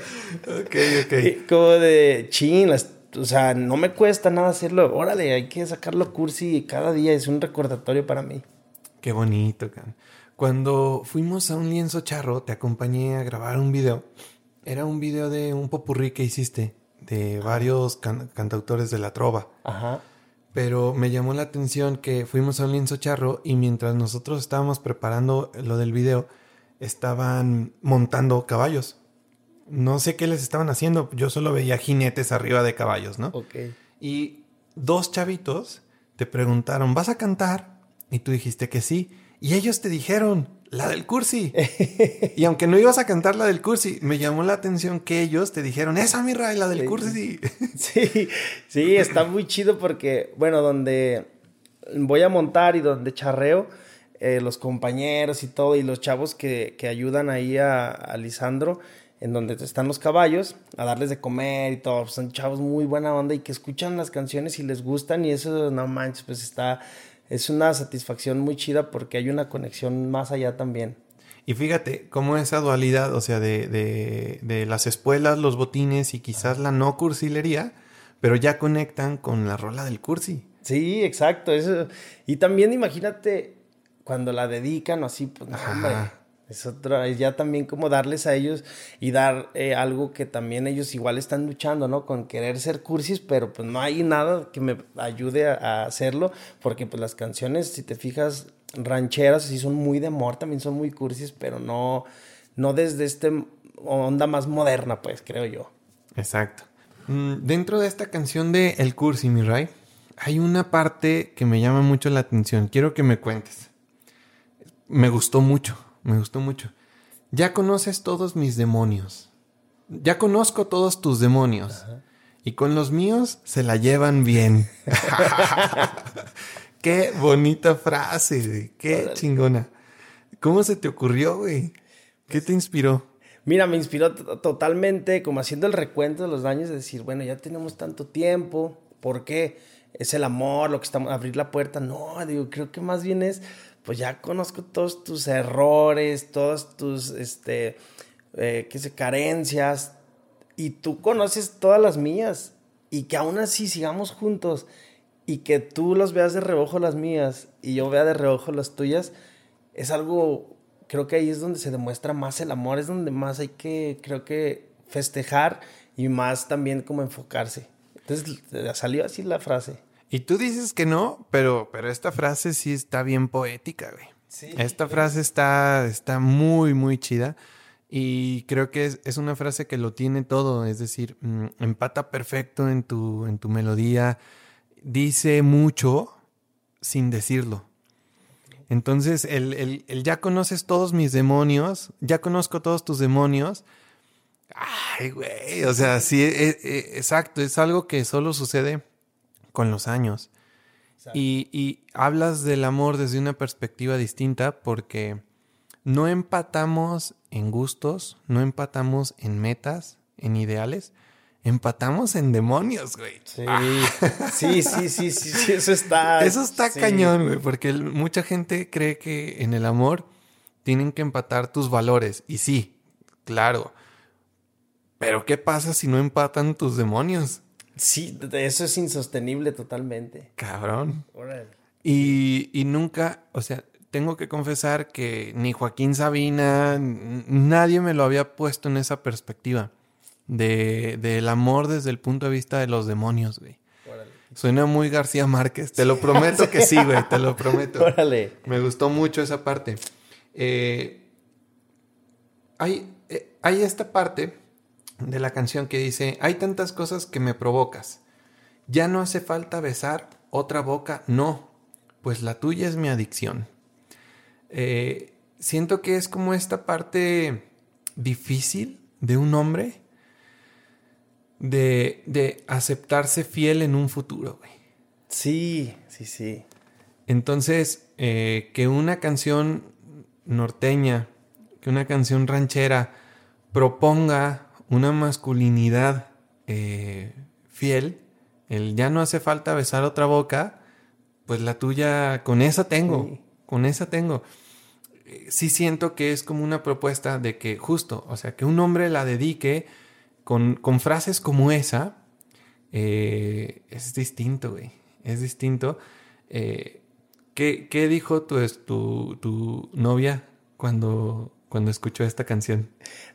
ok. Como de chin, o sea, no me cuesta nada hacerlo. Órale, hay que sacarlo cursi cada día. Es un recordatorio para mí. Qué bonito, can. Cuando fuimos a un lienzo charro, te acompañé a grabar un video. Era un video de un popurrí que hiciste de varios cantautores de la trova. Ajá. Pero me llamó la atención que fuimos a un lienzo charro y mientras nosotros estábamos preparando lo del video, estaban montando caballos. No sé qué les estaban haciendo, yo solo veía jinetes arriba de caballos, ¿no? Ok. Y dos chavitos te preguntaron, ¿vas a cantar? Y tú dijiste que sí. Y ellos te dijeron, la del cursi. y aunque no ibas a cantar la del cursi, me llamó la atención que ellos te dijeron, esa mi la del cursi. sí, sí, está muy chido porque, bueno, donde voy a montar y donde charreo, eh, los compañeros y todo, y los chavos que, ayudan ahí a, a, Lisandro, en donde están los caballos, a darles de comer y todo, son chavos muy buena onda y que escuchan las canciones y les gustan y eso, no manches, pues está es una satisfacción muy chida porque hay una conexión más allá también. Y fíjate cómo esa dualidad, o sea, de, de, de las espuelas, los botines y quizás la no cursilería, pero ya conectan con la rola del cursi. Sí, exacto. Eso. Y también imagínate cuando la dedican o así, pues no, hombre, es otra, es ya también como darles a ellos y dar eh, algo que también ellos igual están luchando, ¿no? Con querer ser cursis, pero pues no hay nada que me ayude a, hacerlo, porque pues las canciones, si te fijas, rancheras sí son muy de amor, también son muy cursis, pero no, no desde este onda más moderna, pues, creo yo. Exacto. Mm, dentro de esta canción de El Cursi, mi Ray, hay una parte que me llama mucho la atención. Quiero que me cuentes. Me gustó mucho me gustó mucho. Ya conoces todos mis demonios. Ya conozco todos tus demonios. Y con los míos se la llevan bien. Qué bonita frase, güey. Qué chingona. ¿Cómo se te ocurrió, güey? ¿Qué te inspiró? Mira, me inspiró totalmente, como haciendo el recuento de los daños, de decir, bueno, ya tenemos tanto tiempo, ¿por qué? Es el amor, lo que estamos, abrir la puerta. No, digo, creo que más bien es pues ya conozco todos tus errores, todas tus, este, eh, qué sé, carencias, y tú conoces todas las mías, y que aún así sigamos juntos, y que tú los veas de reojo las mías, y yo vea de reojo las tuyas, es algo, creo que ahí es donde se demuestra más el amor, es donde más hay que, creo que, festejar, y más también como enfocarse. Entonces salió así la frase. Y tú dices que no, pero, pero esta frase sí está bien poética, güey. Sí. Esta frase está, está muy, muy chida. Y creo que es, una frase que lo tiene todo. Es decir, mm, empata perfecto en tu, en tu melodía. Dice mucho sin decirlo. Entonces, el, el, ya conoces todos mis demonios, ya conozco todos tus demonios. Ay, güey, o sea, sí, e, e, exacto, es algo que solo sucede con los años. Y, hablas del amor desde una perspectiva distinta porque no empatamos en gustos, no empatamos en metas, en ideales, empatamos en demonios, güey. Sí, sí, sí, sí, sí, eso está. Eso está cañón, güey, porque mucha gente cree que en el amor tienen que empatar tus valores. Y sí, claro. Pero ¿qué pasa si no empatan tus demonios? Sí, eso es insostenible totalmente. Cabrón. Y, y nunca, o sea, tengo que confesar que ni Joaquín Sabina, nadie me lo había puesto en esa perspectiva de del amor desde el punto de vista de los demonios, güey. Suena muy García Márquez, te lo prometo que sí, güey, te lo prometo. Órale. Me gustó mucho esa parte. Eh, hay, eh, hay esta parte de la canción que dice, hay tantas cosas que me provocas. Ya no hace falta besar otra boca, no, pues la tuya es mi adicción. Eh, siento que es como esta parte difícil de un hombre de, de aceptarse fiel en un futuro, güey. Sí, sí, sí. Entonces, eh, que una canción norteña, que una canción ranchera proponga una masculinidad eh, fiel, el ya no hace falta besar otra boca, pues la tuya, con esa tengo, con esa tengo. Eh, sí siento que es como una propuesta de que justo, o sea, que un hombre la dedique con, con frases como esa, eh, es distinto, güey, es distinto. Eh, ¿qué, ¿qué, dijo tu, tu, tu novia cuando, cuando escuchó esta canción?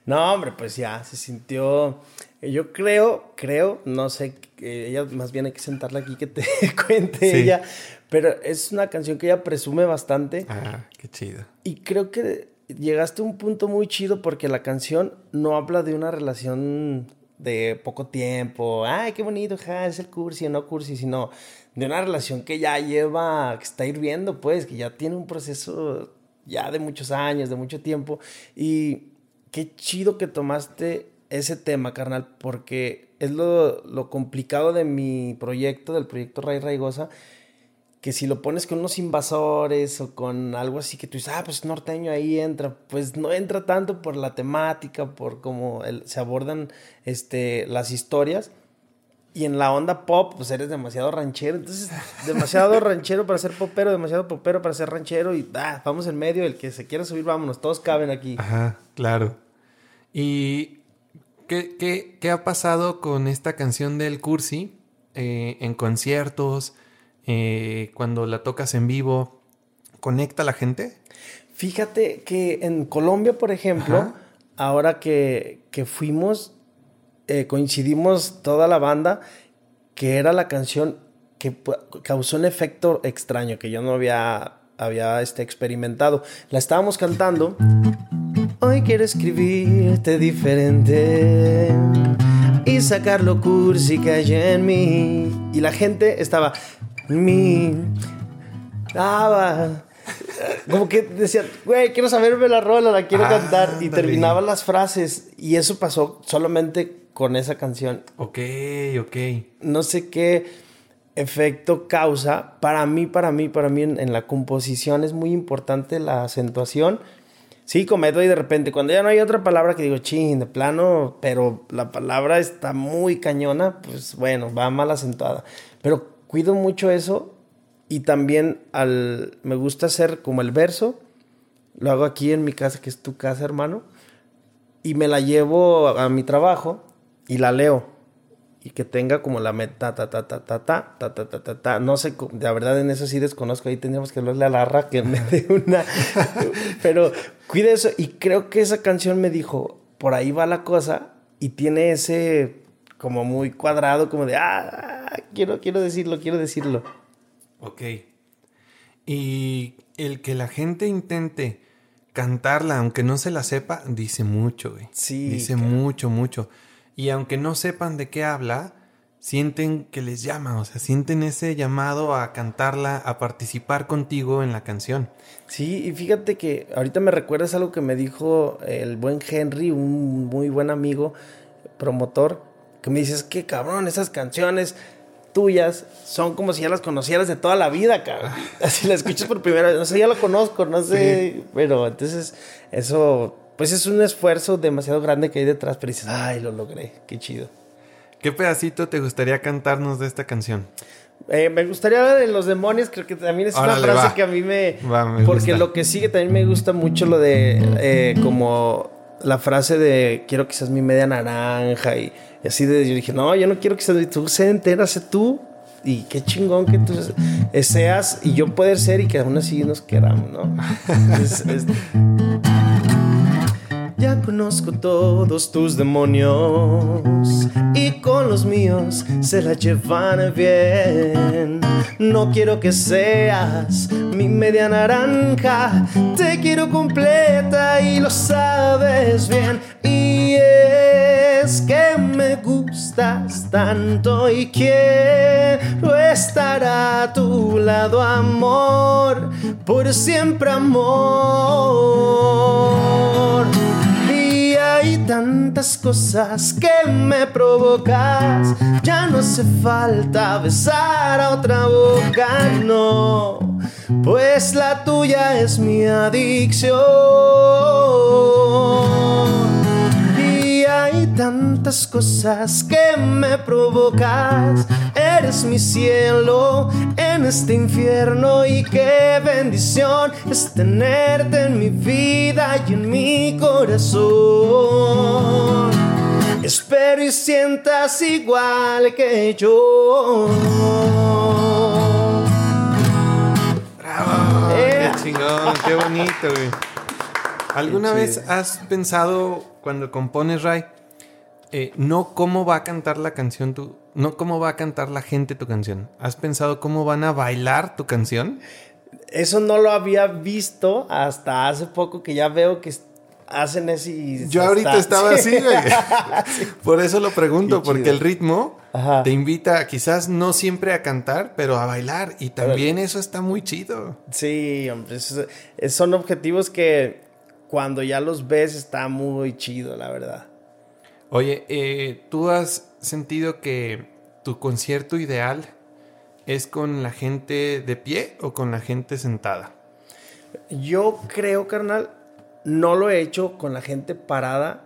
No, hombre, pues ya se sintió. Yo creo, creo, no sé, ella más bien hay que sentarla aquí que te cuente ella, pero es una canción que ella presume bastante. Ah, qué chido. Y creo que llegaste a un punto muy chido porque la canción no habla de una relación de poco tiempo, ay, qué bonito, ja, es el cursi o no cursi, sino de una relación que ya lleva, que está hirviendo, pues, que ya tiene un proceso ya de muchos años, de mucho tiempo. Y qué chido que tomaste ese tema, carnal, porque es lo, lo complicado de mi proyecto, del proyecto Ray Raigosa, que si lo pones con unos invasores o con algo así que tú dices, ah, pues norteño ahí entra, pues no entra tanto por la temática, por cómo se abordan este, las historias. Y en la onda pop, pues eres demasiado ranchero. Entonces, demasiado ranchero para ser popero, demasiado popero para ser ranchero. Y ah, vamos en medio, el que se quiera subir, vámonos, todos caben aquí. Ajá, claro. ¿Y qué, qué, qué ha pasado con esta canción del Cursi eh, en conciertos? Eh, cuando la tocas en vivo, ¿conecta a la gente? Fíjate que en Colombia, por ejemplo, Ajá. ahora que, que fuimos, eh, coincidimos toda la banda que era la canción que causó un efecto extraño que yo no había, había este, experimentado. La estábamos cantando. Hoy quiero escribirte diferente y sacar lo cursi que hay en mí. Y la gente estaba, mi, daba. Como que decían, güey, quiero saberme la rola, la quiero ah, cantar. Y terminaban las frases. Y eso pasó solamente con esa canción. Ok, ok. No sé qué efecto causa. Para mí, para mí, para mí en, en la composición es muy importante la acentuación. Sí, cometo y de repente, cuando ya no hay otra palabra que digo, ching, de plano, pero la palabra está muy cañona, pues bueno, va mal acentuada. Pero cuido mucho eso y también al, me gusta hacer como el verso, lo hago aquí en mi casa, que es tu casa, hermano, y me la llevo a mi trabajo y la leo y que tenga como la meta ta ta ta ta ta ta ta ta ta ta no sé de verdad en eso sí desconozco ahí tendríamos que hablarle a Larra que me dé una pero cuide eso y creo que esa canción me dijo por ahí va la cosa y tiene ese como muy cuadrado como de ah quiero quiero decirlo quiero decirlo Ok. y el que la gente intente cantarla aunque no se la sepa dice mucho güey. sí dice claro. mucho mucho y aunque no sepan de qué habla, sienten que les llama, o sea, sienten ese llamado a cantarla, a participar contigo en la canción. Sí, y fíjate que ahorita me recuerdas algo que me dijo el buen Henry, un muy buen amigo, promotor, que me dices que cabrón, esas canciones tuyas son como si ya las conocieras de toda la vida, cabrón. Así las escuchas por primera vez, no sé, ya lo conozco, no sé, sí. pero entonces eso pues es un esfuerzo demasiado grande que hay detrás, pero dices, ay, lo logré, qué chido. ¿Qué pedacito te gustaría cantarnos de esta canción? Eh, me gustaría la de los demonios, creo que también es Órale, una frase va. que a mí me... Va, me porque gusta. lo que sigue también me gusta mucho lo de eh, como la frase de quiero que seas mi media naranja y, y, así de yo dije, no, yo no quiero que seas tú, sé entera, sé tú y qué chingón que tú seas y yo poder ser y que aún así nos queramos, ¿no? es, es... Ya conozco todos tus demonios y con los míos se la llevan bien. No quiero que seas mi media naranja, te quiero completa y lo sabes bien. Y es que me gustas tanto y quiero estar a tu lado, amor, por siempre amor. Tantas cosas que me provocas. Ya no hace falta besar a otra boca, no, pues la tuya es mi adicción. Tantas cosas que me provocas. Eres mi cielo en este infierno y qué bendición es tenerte en mi vida y en mi corazón. Espero y sientas igual que yo. ¡Bravo! Eh. ¡Qué chingón! ¡Qué bonito, güey! ¿Alguna Qué vez has pensado cuando compones, Ray, eh, no cómo va a cantar la canción tu, no cómo va a cantar la gente tu canción? ¿Has pensado cómo van a bailar tu canción? Eso no lo había visto hasta hace poco que ya veo que hacen eso y... Yo ahorita estaba Sí. así, güey. Por eso lo pregunto, porque el ritmo Ajá. te invita quizás no siempre a cantar, pero a bailar. Y también eso está muy chido. Sí, hombre, son objetivos que cuando ya los ves está muy chido, la verdad. Oye, eh, ¿tú has sentido que tu concierto ideal es con la gente de pie o con la gente sentada? Yo creo, carnal, no lo he hecho con la gente parada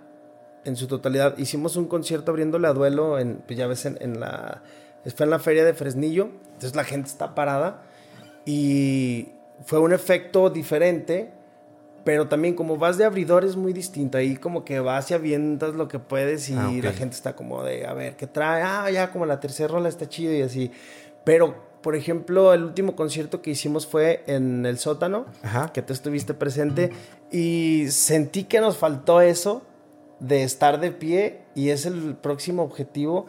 en su totalidad. Hicimos un concierto abriéndole a duelo, en, pues ya ves, en, la... Fue en la feria de Fresnillo, entonces la gente está parada y fue un efecto diferente, pero también como vas de abridor es muy distinto. Ahí como que vas y avientas lo que puedes y Ah, la gente está como de, a ver, ¿qué trae? Ah, ya como la tercera rola está chido y así. Pero, por ejemplo, el último concierto que hicimos fue en el sótano Ajá. que tú estuviste presente y sentí que nos faltó eso de estar de pie y es el próximo objetivo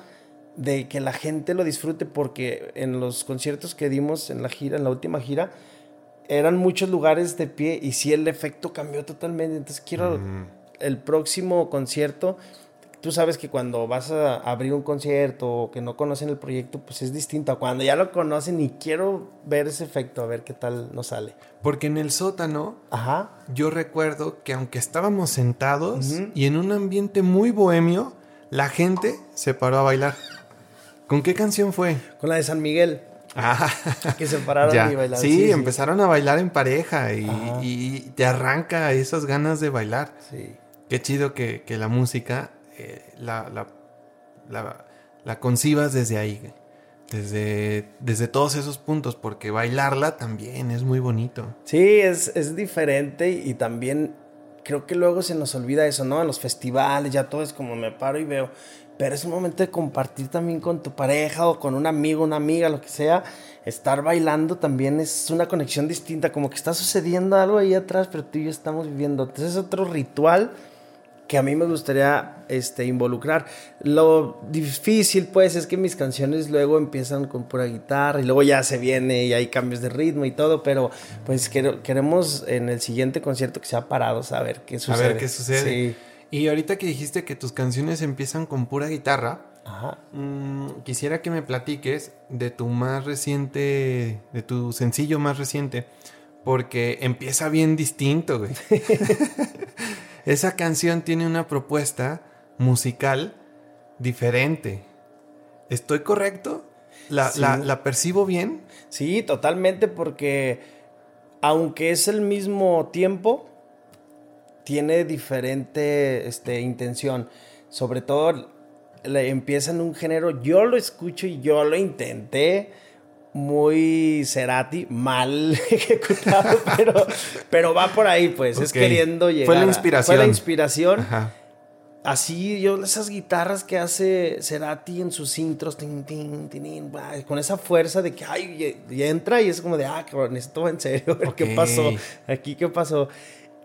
de que la gente lo disfrute porque en los conciertos que dimos en la gira, en la última gira, eran muchos lugares de pie y sí el efecto cambió totalmente. Entonces quiero Mm. el próximo concierto. Tú sabes que cuando vas a abrir un concierto o que no conocen el proyecto, pues es distinto a cuando ya lo conocen y quiero ver ese efecto, a ver qué tal nos sale. Porque en el sótano Ajá. yo recuerdo que aunque estábamos sentados y en un ambiente muy bohemio, la gente se paró a bailar. ¿Con qué canción fue? Con la de San Miguel, Ah, que se pararon ya. y bailaron. Sí, empezaron a bailar en pareja y, te arranca esas ganas de bailar. Sí. Qué chido que, que la música eh, la, la, la- la concibas desde ahí, desde, desde todos esos puntos, porque bailarla también es muy bonito. Sí, es, es diferente y también creo que luego se nos olvida eso, ¿no? En los festivales ya todo es como me paro y veo. Pero es un momento de compartir también con tu pareja o con un amigo, una amiga, lo que sea. Estar bailando también es una conexión distinta, como que está sucediendo algo ahí atrás, pero tú y yo estamos viviendo. Entonces es otro ritual que a mí me gustaría este, involucrar. Lo difícil, pues, es que mis canciones luego empiezan con pura guitarra y luego ya se viene y hay cambios de ritmo y todo, pero pues quere- queremos en el siguiente concierto que sea parado saber qué A sucede. ver qué sucede. Sí. Y ahorita que dijiste que tus canciones empiezan con pura guitarra, Ajá. mm, quisiera que me platiques de tu más reciente, de tu sencillo más reciente, porque empieza bien distinto, güey. Esa canción tiene una propuesta musical diferente. ¿Estoy correcto? ¿La, Sí. la- la percibo bien? Sí, totalmente, porque aunque es el mismo tiempo, tiene diferente este, intención. Sobre todo, le empieza en un género, yo lo escucho y yo lo intenté, muy Cerati, mal ejecutado, pero, pero va por ahí, pues, es queriendo llegar. Fue la a- inspiración. fue la inspiración. Ajá. Así, yo, esas guitarras que hace Cerati en sus intros, tin, tin, tin, tin, bla, con esa fuerza de que, ay, y, y entra y es como de, ah, cabrón, esto va en serio, qué pasó, aquí qué pasó.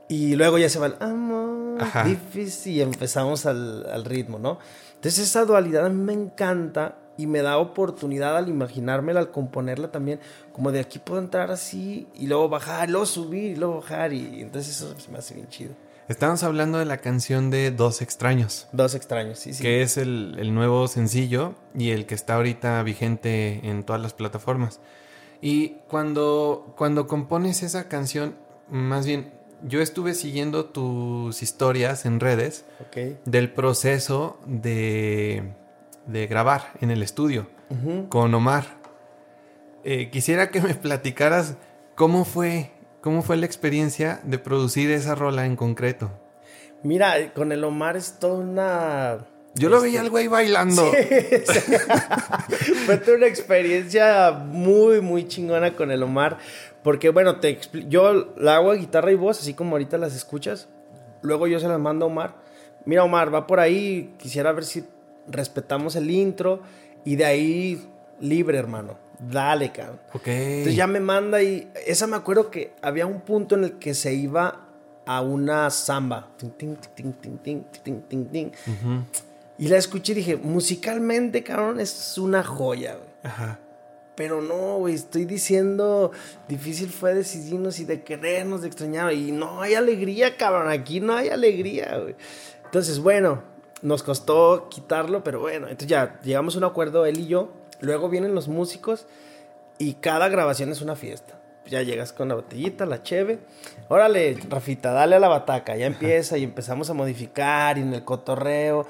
Y luego ya se va el amor Ajá. difícil y empezamos al, al ritmo, ¿no? Entonces esa dualidad a mí me encanta y me da oportunidad al imaginármela, al componerla también, como de aquí puedo entrar así y luego bajar, luego subir y luego bajar y entonces eso se me hace bien chido. Estamos hablando de la canción de Dos Extraños. Dos extraños, sí, sí. que es el, el nuevo sencillo y el que está ahorita vigente en todas las plataformas. Y cuando, cuando compones esa canción, más bien, yo estuve siguiendo tus historias en redes del proceso de, de grabar en el estudio con Omar. Eh, quisiera que me platicaras cómo fue, cómo fue la experiencia de producir esa rola en concreto. Mira, con el Omar es toda una... Yo lo este, veía al güey bailando. Fue toda una experiencia muy, muy chingona con el Omar. Porque, bueno, te yo la hago a guitarra y voz, así como ahorita las escuchas. Luego yo se las mando a Omar. Mira, Omar, va por ahí. Quisiera ver si respetamos el intro. Y de ahí, libre, hermano. Dale, cabrón. Ok. Entonces ya me manda y esa me acuerdo que había un punto en el que se iba a una samba. Tin, tin. Y la escuché y dije, musicalmente, cabrón, es una joya, güey. Ajá. Pero no, güey, estoy diciendo, difícil fue decidirnos y de querernos, de extrañar. Y no hay alegría, cabrón, aquí no hay alegría, güey. Entonces, bueno, nos costó quitarlo, pero bueno, entonces ya llegamos a un acuerdo él y yo. Luego vienen los músicos y cada grabación es una fiesta. Ya llegas con la botellita, la cheve. Órale, Rafita, dale a la bataca. Ya empieza y empezamos a modificar y en el cotorreo.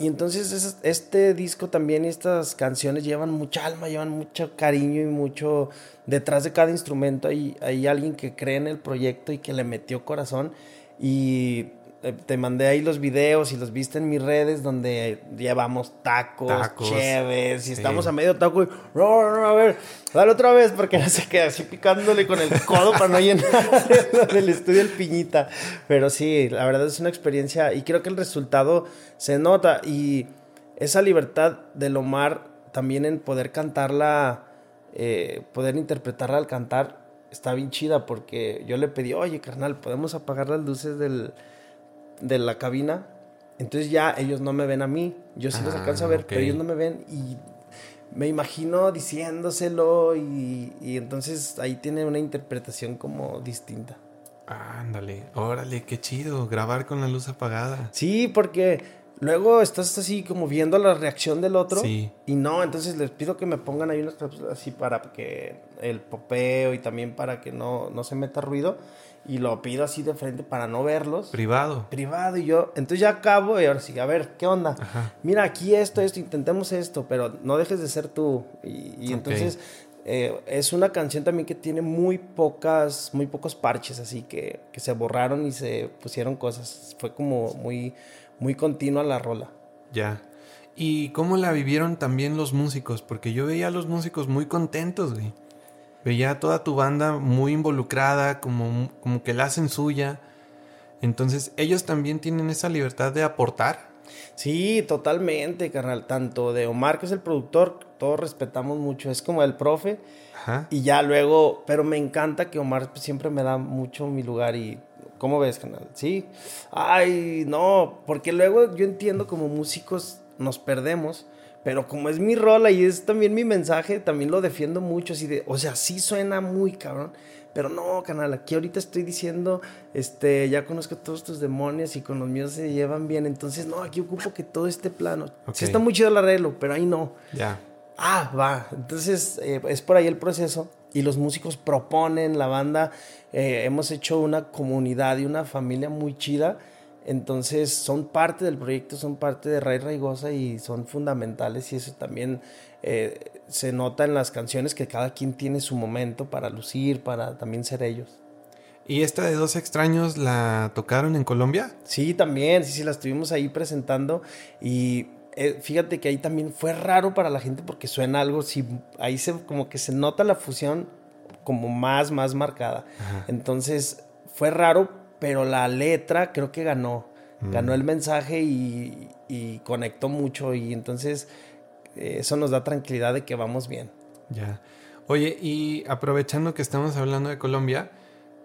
Y entonces es- este disco también estas canciones llevan mucha alma, llevan mucho cariño y mucho... Detrás de cada instrumento hay, hay alguien que cree en el proyecto y que le metió corazón. Y te mandé ahí los videos y los viste en mis redes donde llevamos tacos, Tacos, cheves y sí. estamos a medio taco y... No, a ver, dale otra vez porque no se queda así picándole con el codo para no llenar del estudio el piñita. Pero sí, la verdad es una experiencia y creo que el resultado se nota y esa libertad del Omar también en poder cantarla, eh, poder interpretarla al cantar, está bien chida porque yo le pedí, oye carnal, ¿podemos apagar las luces del, de la cabina? Entonces ya ellos no me ven a mí, yo sí los Ah, alcanzo a ver, pero ellos no me ven y me imagino diciéndoselo y, y entonces ahí tiene una interpretación como distinta. Ándale, órale, qué chido, grabar con la luz apagada. Sí, porque luego estás así como viendo la reacción del otro Sí. y no, entonces les pido que me pongan ahí unas cápsulas así para que el popeo y también para que no, no se meta ruido y lo pido así de frente para no verlos. Privado. privado y yo, entonces ya acabo y ahora sí, a ver, ¿qué onda? Ajá. Mira, aquí esto, esto, intentemos esto, pero no dejes de ser tú. Y, entonces eh, es una canción también que tiene muy pocas, muy pocos parches, así que, que se borraron y se pusieron cosas. Fue como muy, muy continua la rola. Ya. ¿Y cómo la vivieron también los músicos? Porque yo veía a los músicos muy contentos, güey. Veía a toda tu banda muy involucrada, como, como que la hacen suya. Entonces, ellos también tienen esa libertad de aportar. Sí, totalmente, carnal. Tanto de Omar, que es el productor, todos respetamos mucho. Es como el profe. Ajá. Y ya luego, pero me encanta que Omar siempre me da mucho mi lugar y... ¿Cómo ves, canal? Sí. Ay, no, porque luego yo entiendo como músicos nos perdemos, pero como es mi rola y es también mi mensaje, también lo defiendo mucho, así de, o sea, sí suena muy cabrón, pero no, canal, aquí ahorita estoy diciendo, este, ya conozco todos tus demonios y con los míos se llevan bien, entonces no, aquí ocupo que todo esté plano. Ok. Sí está muy chido el arreglo, pero ahí no. Ya. Ah, va. Entonces eh, es por ahí el proceso. Y los músicos proponen, la banda, eh, hemos hecho una comunidad y una familia muy chida. Entonces son parte del proyecto, son parte de Ray Raigosa y son fundamentales. Y eso también eh, se nota en las canciones que cada quien tiene su momento para lucir, para también ser ellos. ¿Y esta de Dos Extraños la tocaron en Colombia? Sí, también, sí, sí, la estuvimos ahí presentando y eh, fíjate que ahí también fue raro para la gente porque suena algo, sí, ahí se como que se nota la fusión como más, más marcada. Ajá. Entonces fue raro, pero la letra creo que ganó, Mm. ganó el mensaje y, y conectó mucho y entonces eh, eso nos da tranquilidad de que vamos bien. Ya. Oye, y aprovechando que estamos hablando de Colombia,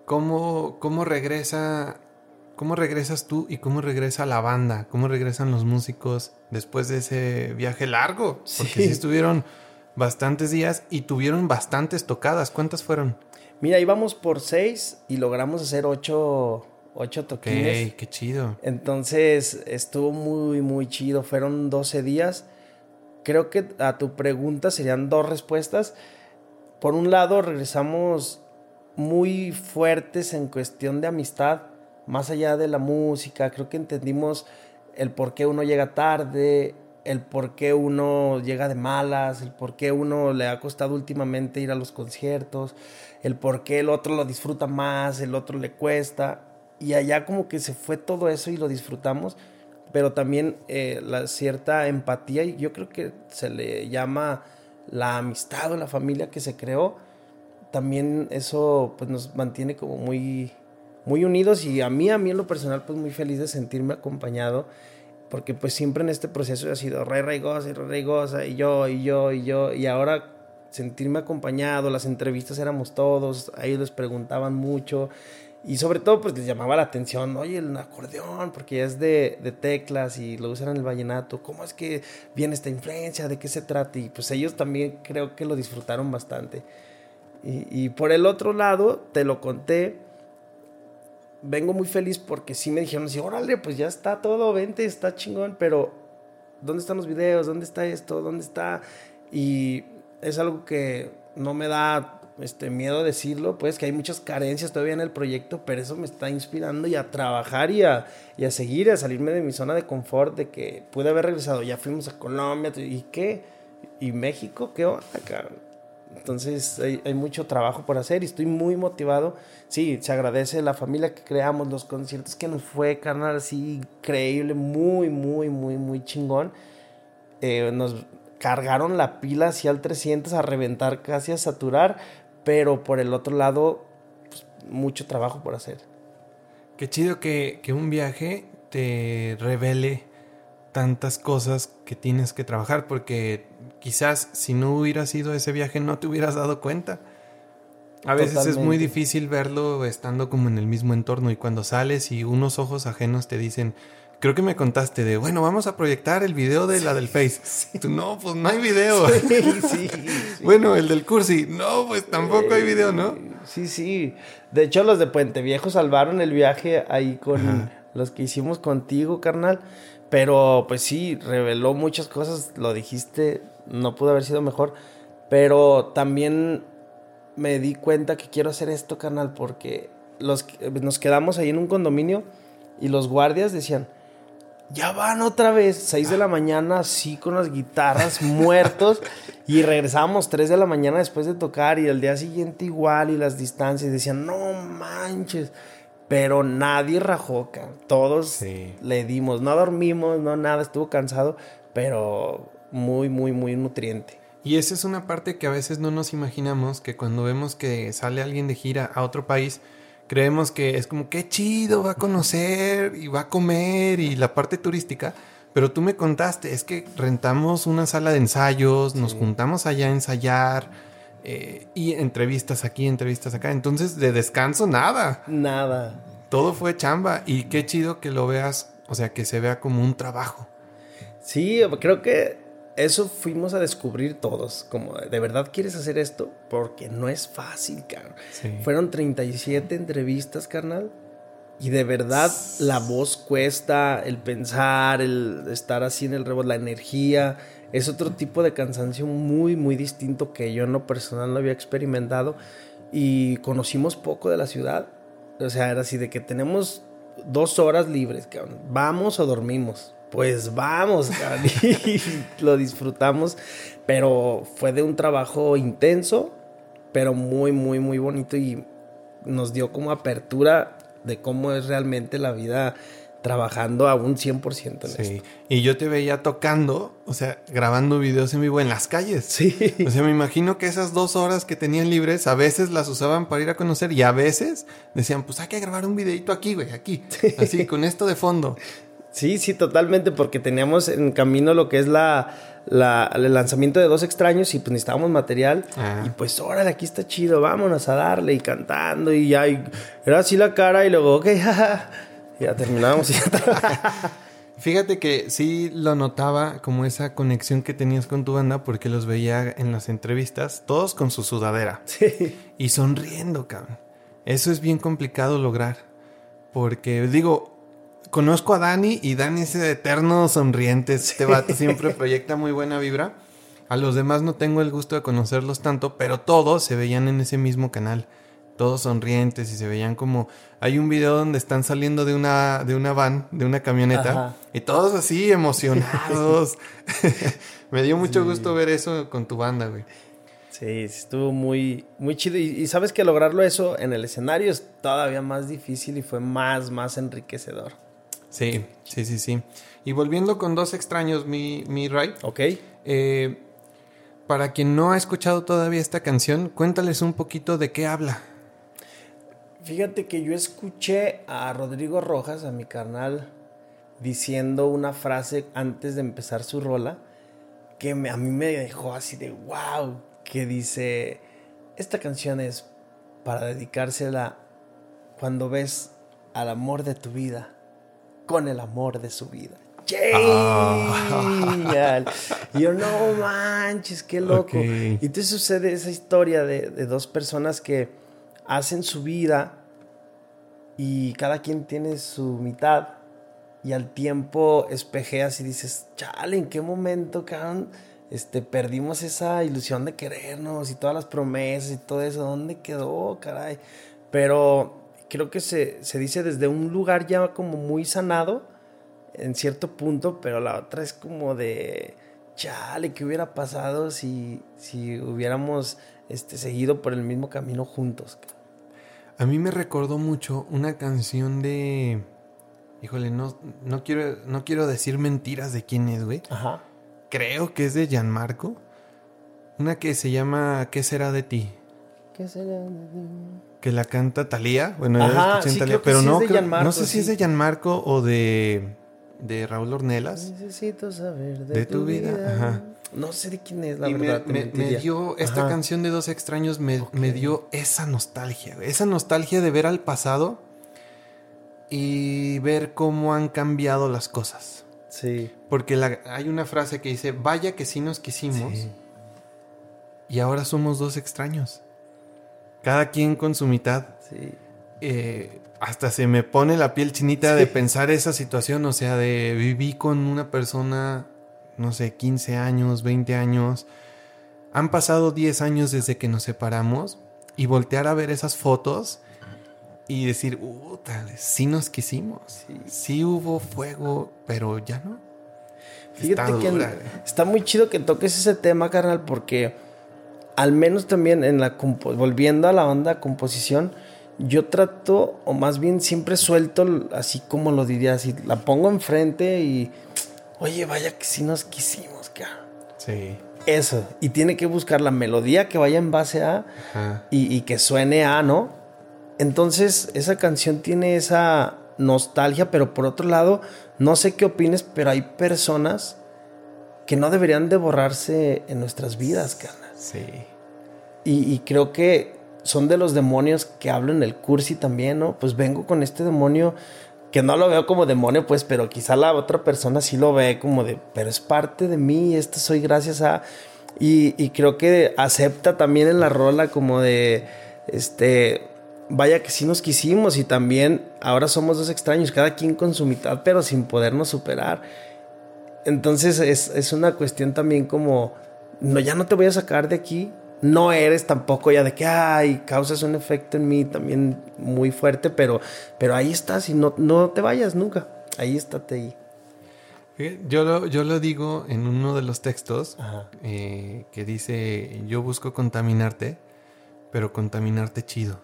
¿cómo, cómo regresa, cómo regresas tú y cómo regresa la banda? ¿Cómo regresan los músicos después de ese viaje largo? Porque Sí. sí estuvieron bastantes días y tuvieron bastantes tocadas. ¿Cuántas fueron? Mira, íbamos por seis y logramos hacer ocho, ocho toquines. qué chido. Entonces estuvo muy, muy chido. Fueron 12 días. Creo que a tu pregunta serían dos respuestas. Por un lado, regresamos muy fuertes en cuestión de amistad, más allá de la música. Creo que entendimos el por qué uno llega tarde, el por qué uno llega de malas, el por qué uno le ha costado últimamente ir a los conciertos, el por qué el otro lo disfruta más, el otro le cuesta. Y allá como que se fue todo eso y lo disfrutamos, pero también eh, la cierta empatía, y yo creo que se le llama la amistad o la familia que se creó, también eso pues nos mantiene como muy, muy unidos y a mí, a mí en lo personal pues muy feliz de sentirme acompañado porque pues siempre en este proceso ha sido re raigosa y re raigosa y yo y yo y yo y ahora sentirme acompañado, las entrevistas éramos todos, a ellos les preguntaban mucho y sobre todo pues les llamaba la atención, oye, el acordeón, porque es de, de teclas y lo usan en el vallenato, ¿cómo es que viene esta influencia? ¿De qué se trata? Y pues ellos también creo que lo disfrutaron bastante. Y por el otro lado, te lo conté, vengo muy feliz porque sí me dijeron así, órale, pues ya está todo, vente, está chingón, pero ¿dónde están los videos? ¿Dónde está esto? ¿Dónde está? Y es algo que no me da este miedo decirlo, pues que hay muchas carencias todavía en el proyecto, pero eso me está inspirando y a trabajar y a, y a seguir, a salirme de mi zona de confort, de que pude haber regresado, ya fuimos a Colombia, ¿y qué? ¿Y México? ¿Qué onda, cabrón? Entonces hay, hay, mucho trabajo por hacer y estoy muy motivado. Sí, se agradece la familia que creamos, los conciertos que nos fue, carnal, así increíble, muy, muy, muy, muy chingón. Eh, nos cargaron la pila hacia el 300 a reventar, casi a saturar, pero por el otro lado, pues, mucho trabajo por hacer. Qué chido que, que un viaje te revele tantas cosas que tienes que trabajar, porque quizás si no hubiera sido ese viaje no te hubieras dado cuenta. A veces Totalmente. es muy difícil verlo estando como en el mismo entorno y cuando sales y unos ojos ajenos te dicen, creo que me contaste de, bueno, vamos a proyectar el video de la del Face. Sí. Tú, no, pues no hay video. Sí, sí, bueno, el del Cursi, no, pues tampoco hay video, ¿no? Sí, sí. De hecho, los de Puente Viejo salvaron el viaje ahí con Ajá. los que hicimos contigo, carnal. Pero pues sí, reveló muchas cosas, lo dijiste, no pudo haber sido mejor. Pero también me di cuenta que quiero hacer esto, canal, porque los, nos quedamos ahí en un condominio y los guardias decían, ya van otra vez, 6 de la mañana, así con las guitarras muertos, y regresábamos 3 de la mañana después de tocar, y el día siguiente igual, y las distancias, decían, no manches. Pero nadie rajó, todos sí. le dimos, no dormimos, no nada, estuvo cansado, pero muy, muy, muy nutriente. Y esa es una parte que a veces no nos imaginamos, que cuando vemos que sale alguien de gira a otro país, creemos que es como, qué chido, va a conocer y va a comer y la parte turística. Pero tú me contaste, es que rentamos una sala de ensayos, sí. nos juntamos allá a ensayar eh, y entrevistas aquí, entrevistas acá. Entonces, de descanso, nada. Nada. Todo fue chamba y qué chido que lo veas, o sea, que se vea como un trabajo. Sí, creo que eso fuimos a descubrir todos. Como, ¿de verdad quieres hacer esto? Porque no es fácil, carnal. Sí. Fueron 37 entrevistas, carnal. Y de verdad la voz cuesta, el pensar, el estar así en el rebote, la energía. Es otro tipo de cansancio muy, muy distinto que yo en lo personal no había experimentado. Y conocimos poco de la ciudad. O sea, era así de que tenemos dos horas libres, cabrón. Vamos o dormimos pues vamos, y lo disfrutamos, pero fue de un trabajo intenso, pero muy, muy, muy bonito y nos dio como apertura de cómo es realmente la vida trabajando a un 100% en sí. esto. Y yo te veía tocando, o sea, grabando videos en vivo en las calles. Sí. O sea, me imagino que esas dos horas que tenían libres, a veces las usaban para ir a conocer y a veces decían, pues hay que grabar un videito aquí, güey, aquí. Sí. Así, con esto de fondo. Sí, sí, totalmente, porque teníamos en camino lo que es la, la el lanzamiento de Dos Extraños y pues necesitábamos material. Ah. Y pues, órale, aquí está chido, vámonos a darle y cantando y ya. Y era así la cara y luego, ok, jaja. Ya terminábamos y ya Fíjate que sí lo notaba como esa conexión que tenías con tu banda porque los veía en las entrevistas, todos con su sudadera. Sí. Y sonriendo, cabrón. Eso es bien complicado lograr. Porque digo, conozco a Dani y Dani es eterno sonriente. Este vato siempre proyecta muy buena vibra. A los demás no tengo el gusto de conocerlos tanto, pero todos se veían en ese mismo canal. Todos sonrientes y se veían como hay un video donde están saliendo de una de una van, de una camioneta y todos así emocionados. Me dio mucho gusto ver eso con tu banda, güey. Sí, estuvo muy muy chido y, sabes que lograrlo eso en el escenario es todavía más difícil y fue más más enriquecedor. Sí, sí, sí, sí. Y volviendo con dos extraños, mi, mi Ray. Ok. Eh, para quien no ha escuchado todavía esta canción, cuéntales un poquito de qué habla. Fíjate que yo escuché a Rodrigo Rojas, a mi carnal, diciendo una frase antes de empezar su rola que a mí me dejó así de wow, que dice, esta canción es para dedicársela cuando ves al amor de tu vida con el amor de su vida. Y yo, no manches, qué loco. Y entonces sucede esa historia de, de, dos personas que hacen su vida y cada quien tiene su mitad. Y al tiempo espejeas y dices, chale, ¿en qué momento, cabrón? Este, perdimos esa ilusión de querernos y todas las promesas y todo eso. ¿Dónde quedó, caray? Pero creo que se, se dice desde un lugar ya como muy sanado en cierto punto, pero la otra es como de, chale, ¿qué hubiera pasado si, si hubiéramos este, seguido por el mismo camino juntos? A mí me recordó mucho una canción de... Híjole, no, no, quiero, no quiero decir mentiras de quién es, güey. Ajá. Creo que es de Gianmarco. Una que se llama ¿Qué será de ti? ¿Qué será de ti? Que la canta Talía. Bueno, Ajá, sí, pero no, no sé si es de Gianmarco o de de Raúl Ornelas. Necesito saber de, tu, vida. No sé de quién es, la verdad. Me, dio, esta canción de Dos Extraños me, dio esa nostalgia, esa nostalgia de ver al pasado y ver cómo han cambiado las cosas. Sí. Porque hay una frase que dice, vaya que sí nos quisimos y ahora somos dos extraños. Cada quien con su mitad. Sí. Eh, hasta se me pone la piel chinita de pensar esa situación, o sea, de viví con una persona, no sé, 15 años, 20 años, han pasado 10 años desde que nos separamos y voltear a ver esas fotos y decir, uh, sí nos quisimos, sí. hubo fuego, pero ya no. Fíjate está que está muy chido que toques ese tema, carnal, porque al menos también en la volviendo a la onda composición, yo trato, o más bien siempre suelto, así como lo diría, así la pongo enfrente y, oye, vaya que sí nos quisimos, cara. Sí. Eso, y tiene que buscar la melodía que vaya en base a y, y, que suene a, ¿no? Entonces, esa canción tiene esa nostalgia, pero por otro lado, no sé qué opines, pero hay personas que no deberían de borrarse en nuestras vidas, cara. Sí. Y, y creo que son de los demonios que hablo en el cursi también, ¿no? Pues vengo con este demonio que no lo veo como demonio, pues, pero quizá la otra persona sí lo ve como de, pero es parte de mí, esto soy gracias a... Y, creo que acepta también en la rola como de, este, vaya que sí nos quisimos y también ahora somos dos extraños, cada quien con su mitad, pero sin podernos superar. Entonces es, es una cuestión también como, no, ya no te voy a sacar de aquí, no eres tampoco ya de que, ay, causas un efecto en mí también muy fuerte, pero, pero ahí estás y no, no te vayas nunca. Ahí estate ahí. Yo lo, yo lo digo en uno de los textos eh, que dice, yo busco contaminarte, pero contaminarte chido.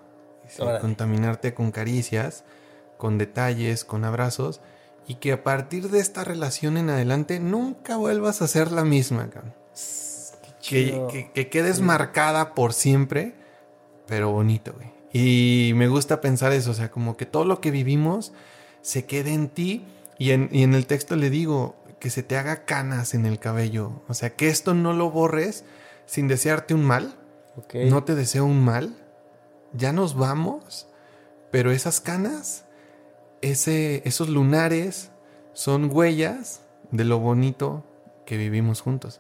contaminarte con caricias, con detalles, con abrazos, y que a partir de esta relación en adelante nunca vuelvas a ser la misma. Cabrón que, quedes marcada por siempre, pero bonito, güey. Y me gusta pensar eso, o sea, como que todo lo que vivimos se quede en ti. Y en, el texto le digo que se te haga canas en el cabello. O sea, que esto no lo borres sin desearte un mal. No te deseo un mal. Ya nos vamos. Pero esas canas, ese, esos lunares, son huellas de lo bonito que vivimos juntos.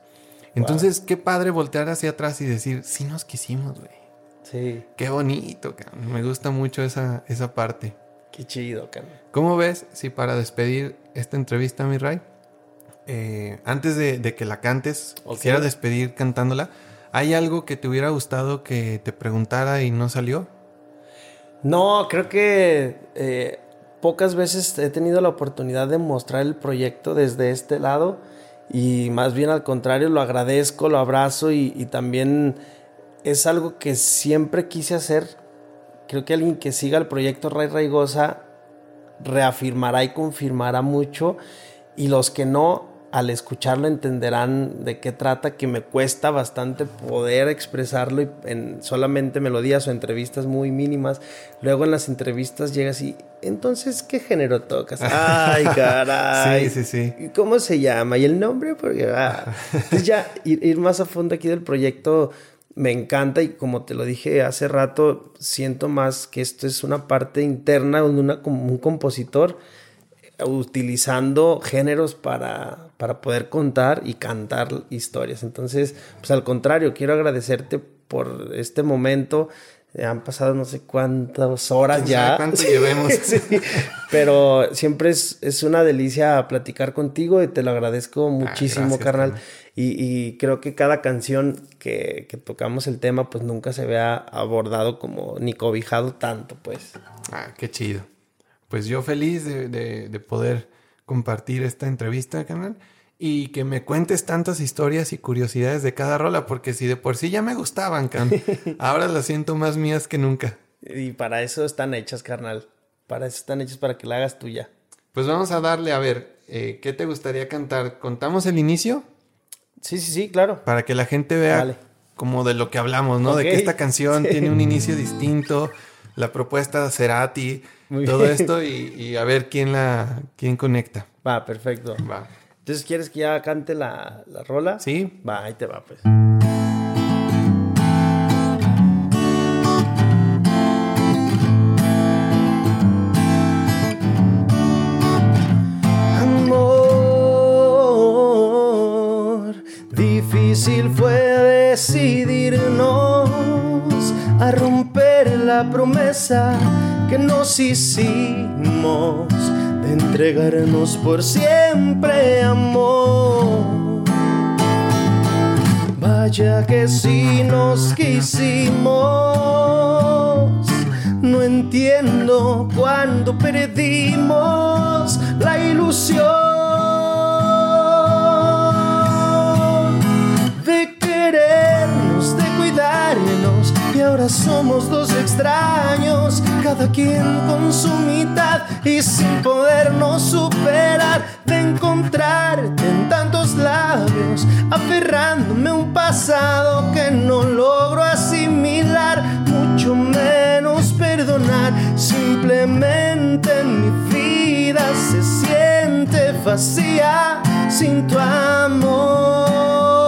Entonces, qué padre voltear hacia atrás y decir, sí nos quisimos, güey. Sí. Qué bonito, cabrón. Me gusta mucho esa, esa parte. Qué chido, cabrón. ¿Cómo ves si para despedir esta entrevista, mi Ray, eh, antes de, que la cantes, quisiera despedir cantándola, ¿hay algo que te hubiera gustado que te preguntara y no salió? No, creo que eh, pocas veces he tenido la oportunidad de mostrar el proyecto desde este lado y más bien al contrario lo agradezco, lo abrazo y, también es algo que siempre quise hacer. Creo que alguien que siga el proyecto Ray Raigosa reafirmará y confirmará mucho y los que no, al escucharlo entenderán de qué trata, que me cuesta bastante poder expresarlo en solamente melodías o entrevistas muy mínimas. Luego en las entrevistas llegas y, entonces, ¿qué género tocas? Ay, caray. sí, sí, sí. ¿Cómo se llama? ¿Y el nombre? Porque, ah. Entonces ya ir, ir más a fondo aquí del proyecto me encanta y como te lo dije hace rato, siento más que esto es una parte interna de una, como un compositor utilizando géneros para, para poder contar y cantar historias. Entonces, pues al contrario, quiero agradecerte por este momento. Han pasado no sé cuántas horas ya. ¿Cuánto llevemos? Pero siempre es, es, una delicia platicar contigo y te lo agradezco ah, muchísimo, carnal. Y, y, creo que cada canción que, que, tocamos el tema, pues nunca se vea abordado como ni cobijado tanto, pues. Ah, qué chido pues yo feliz de, poder compartir esta entrevista, canal, y que me cuentes tantas historias y curiosidades de cada rola, porque si de por sí ya me gustaban, can, ahora las siento más mías que nunca. Y para eso están hechas, carnal. Para eso están hechas, para que la hagas tuya. Pues vamos a darle, a ver, eh, ¿qué te gustaría cantar? ¿Contamos el inicio? Sí, sí, sí, claro. Para que la gente vea como de lo que hablamos, ¿no? De que esta canción tiene un inicio distinto, la propuesta será a ti todo esto y, a ver quién la quién conecta. Va, perfecto. Va. Entonces, ¿quieres que ya cante la, la rola? Sí. Va, ahí te va, pues. Amor, difícil fue decidirnos a romper la promesa que nos hicimos de entregarnos por siempre amor. Vaya que si nos quisimos, no entiendo cuando perdimos la ilusión ahora somos dos extraños cada quien con su mitad y sin podernos superar de encontrarte en tantos labios, aferrándome a un pasado que no logro asimilar, mucho menos perdonar, simplemente mi vida se siente vacía sin tu amor.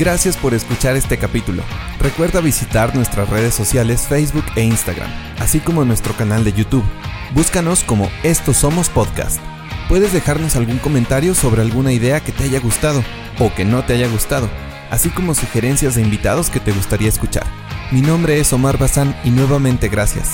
Gracias por escuchar este capítulo. Recuerda visitar nuestras redes sociales Facebook e Instagram, así como nuestro canal de YouTube. Búscanos como Estos Somos Podcast. Puedes dejarnos algún comentario sobre alguna idea que te haya gustado o que no te haya gustado, así como sugerencias de invitados que te gustaría escuchar. Mi nombre es Omar Bazán y nuevamente gracias.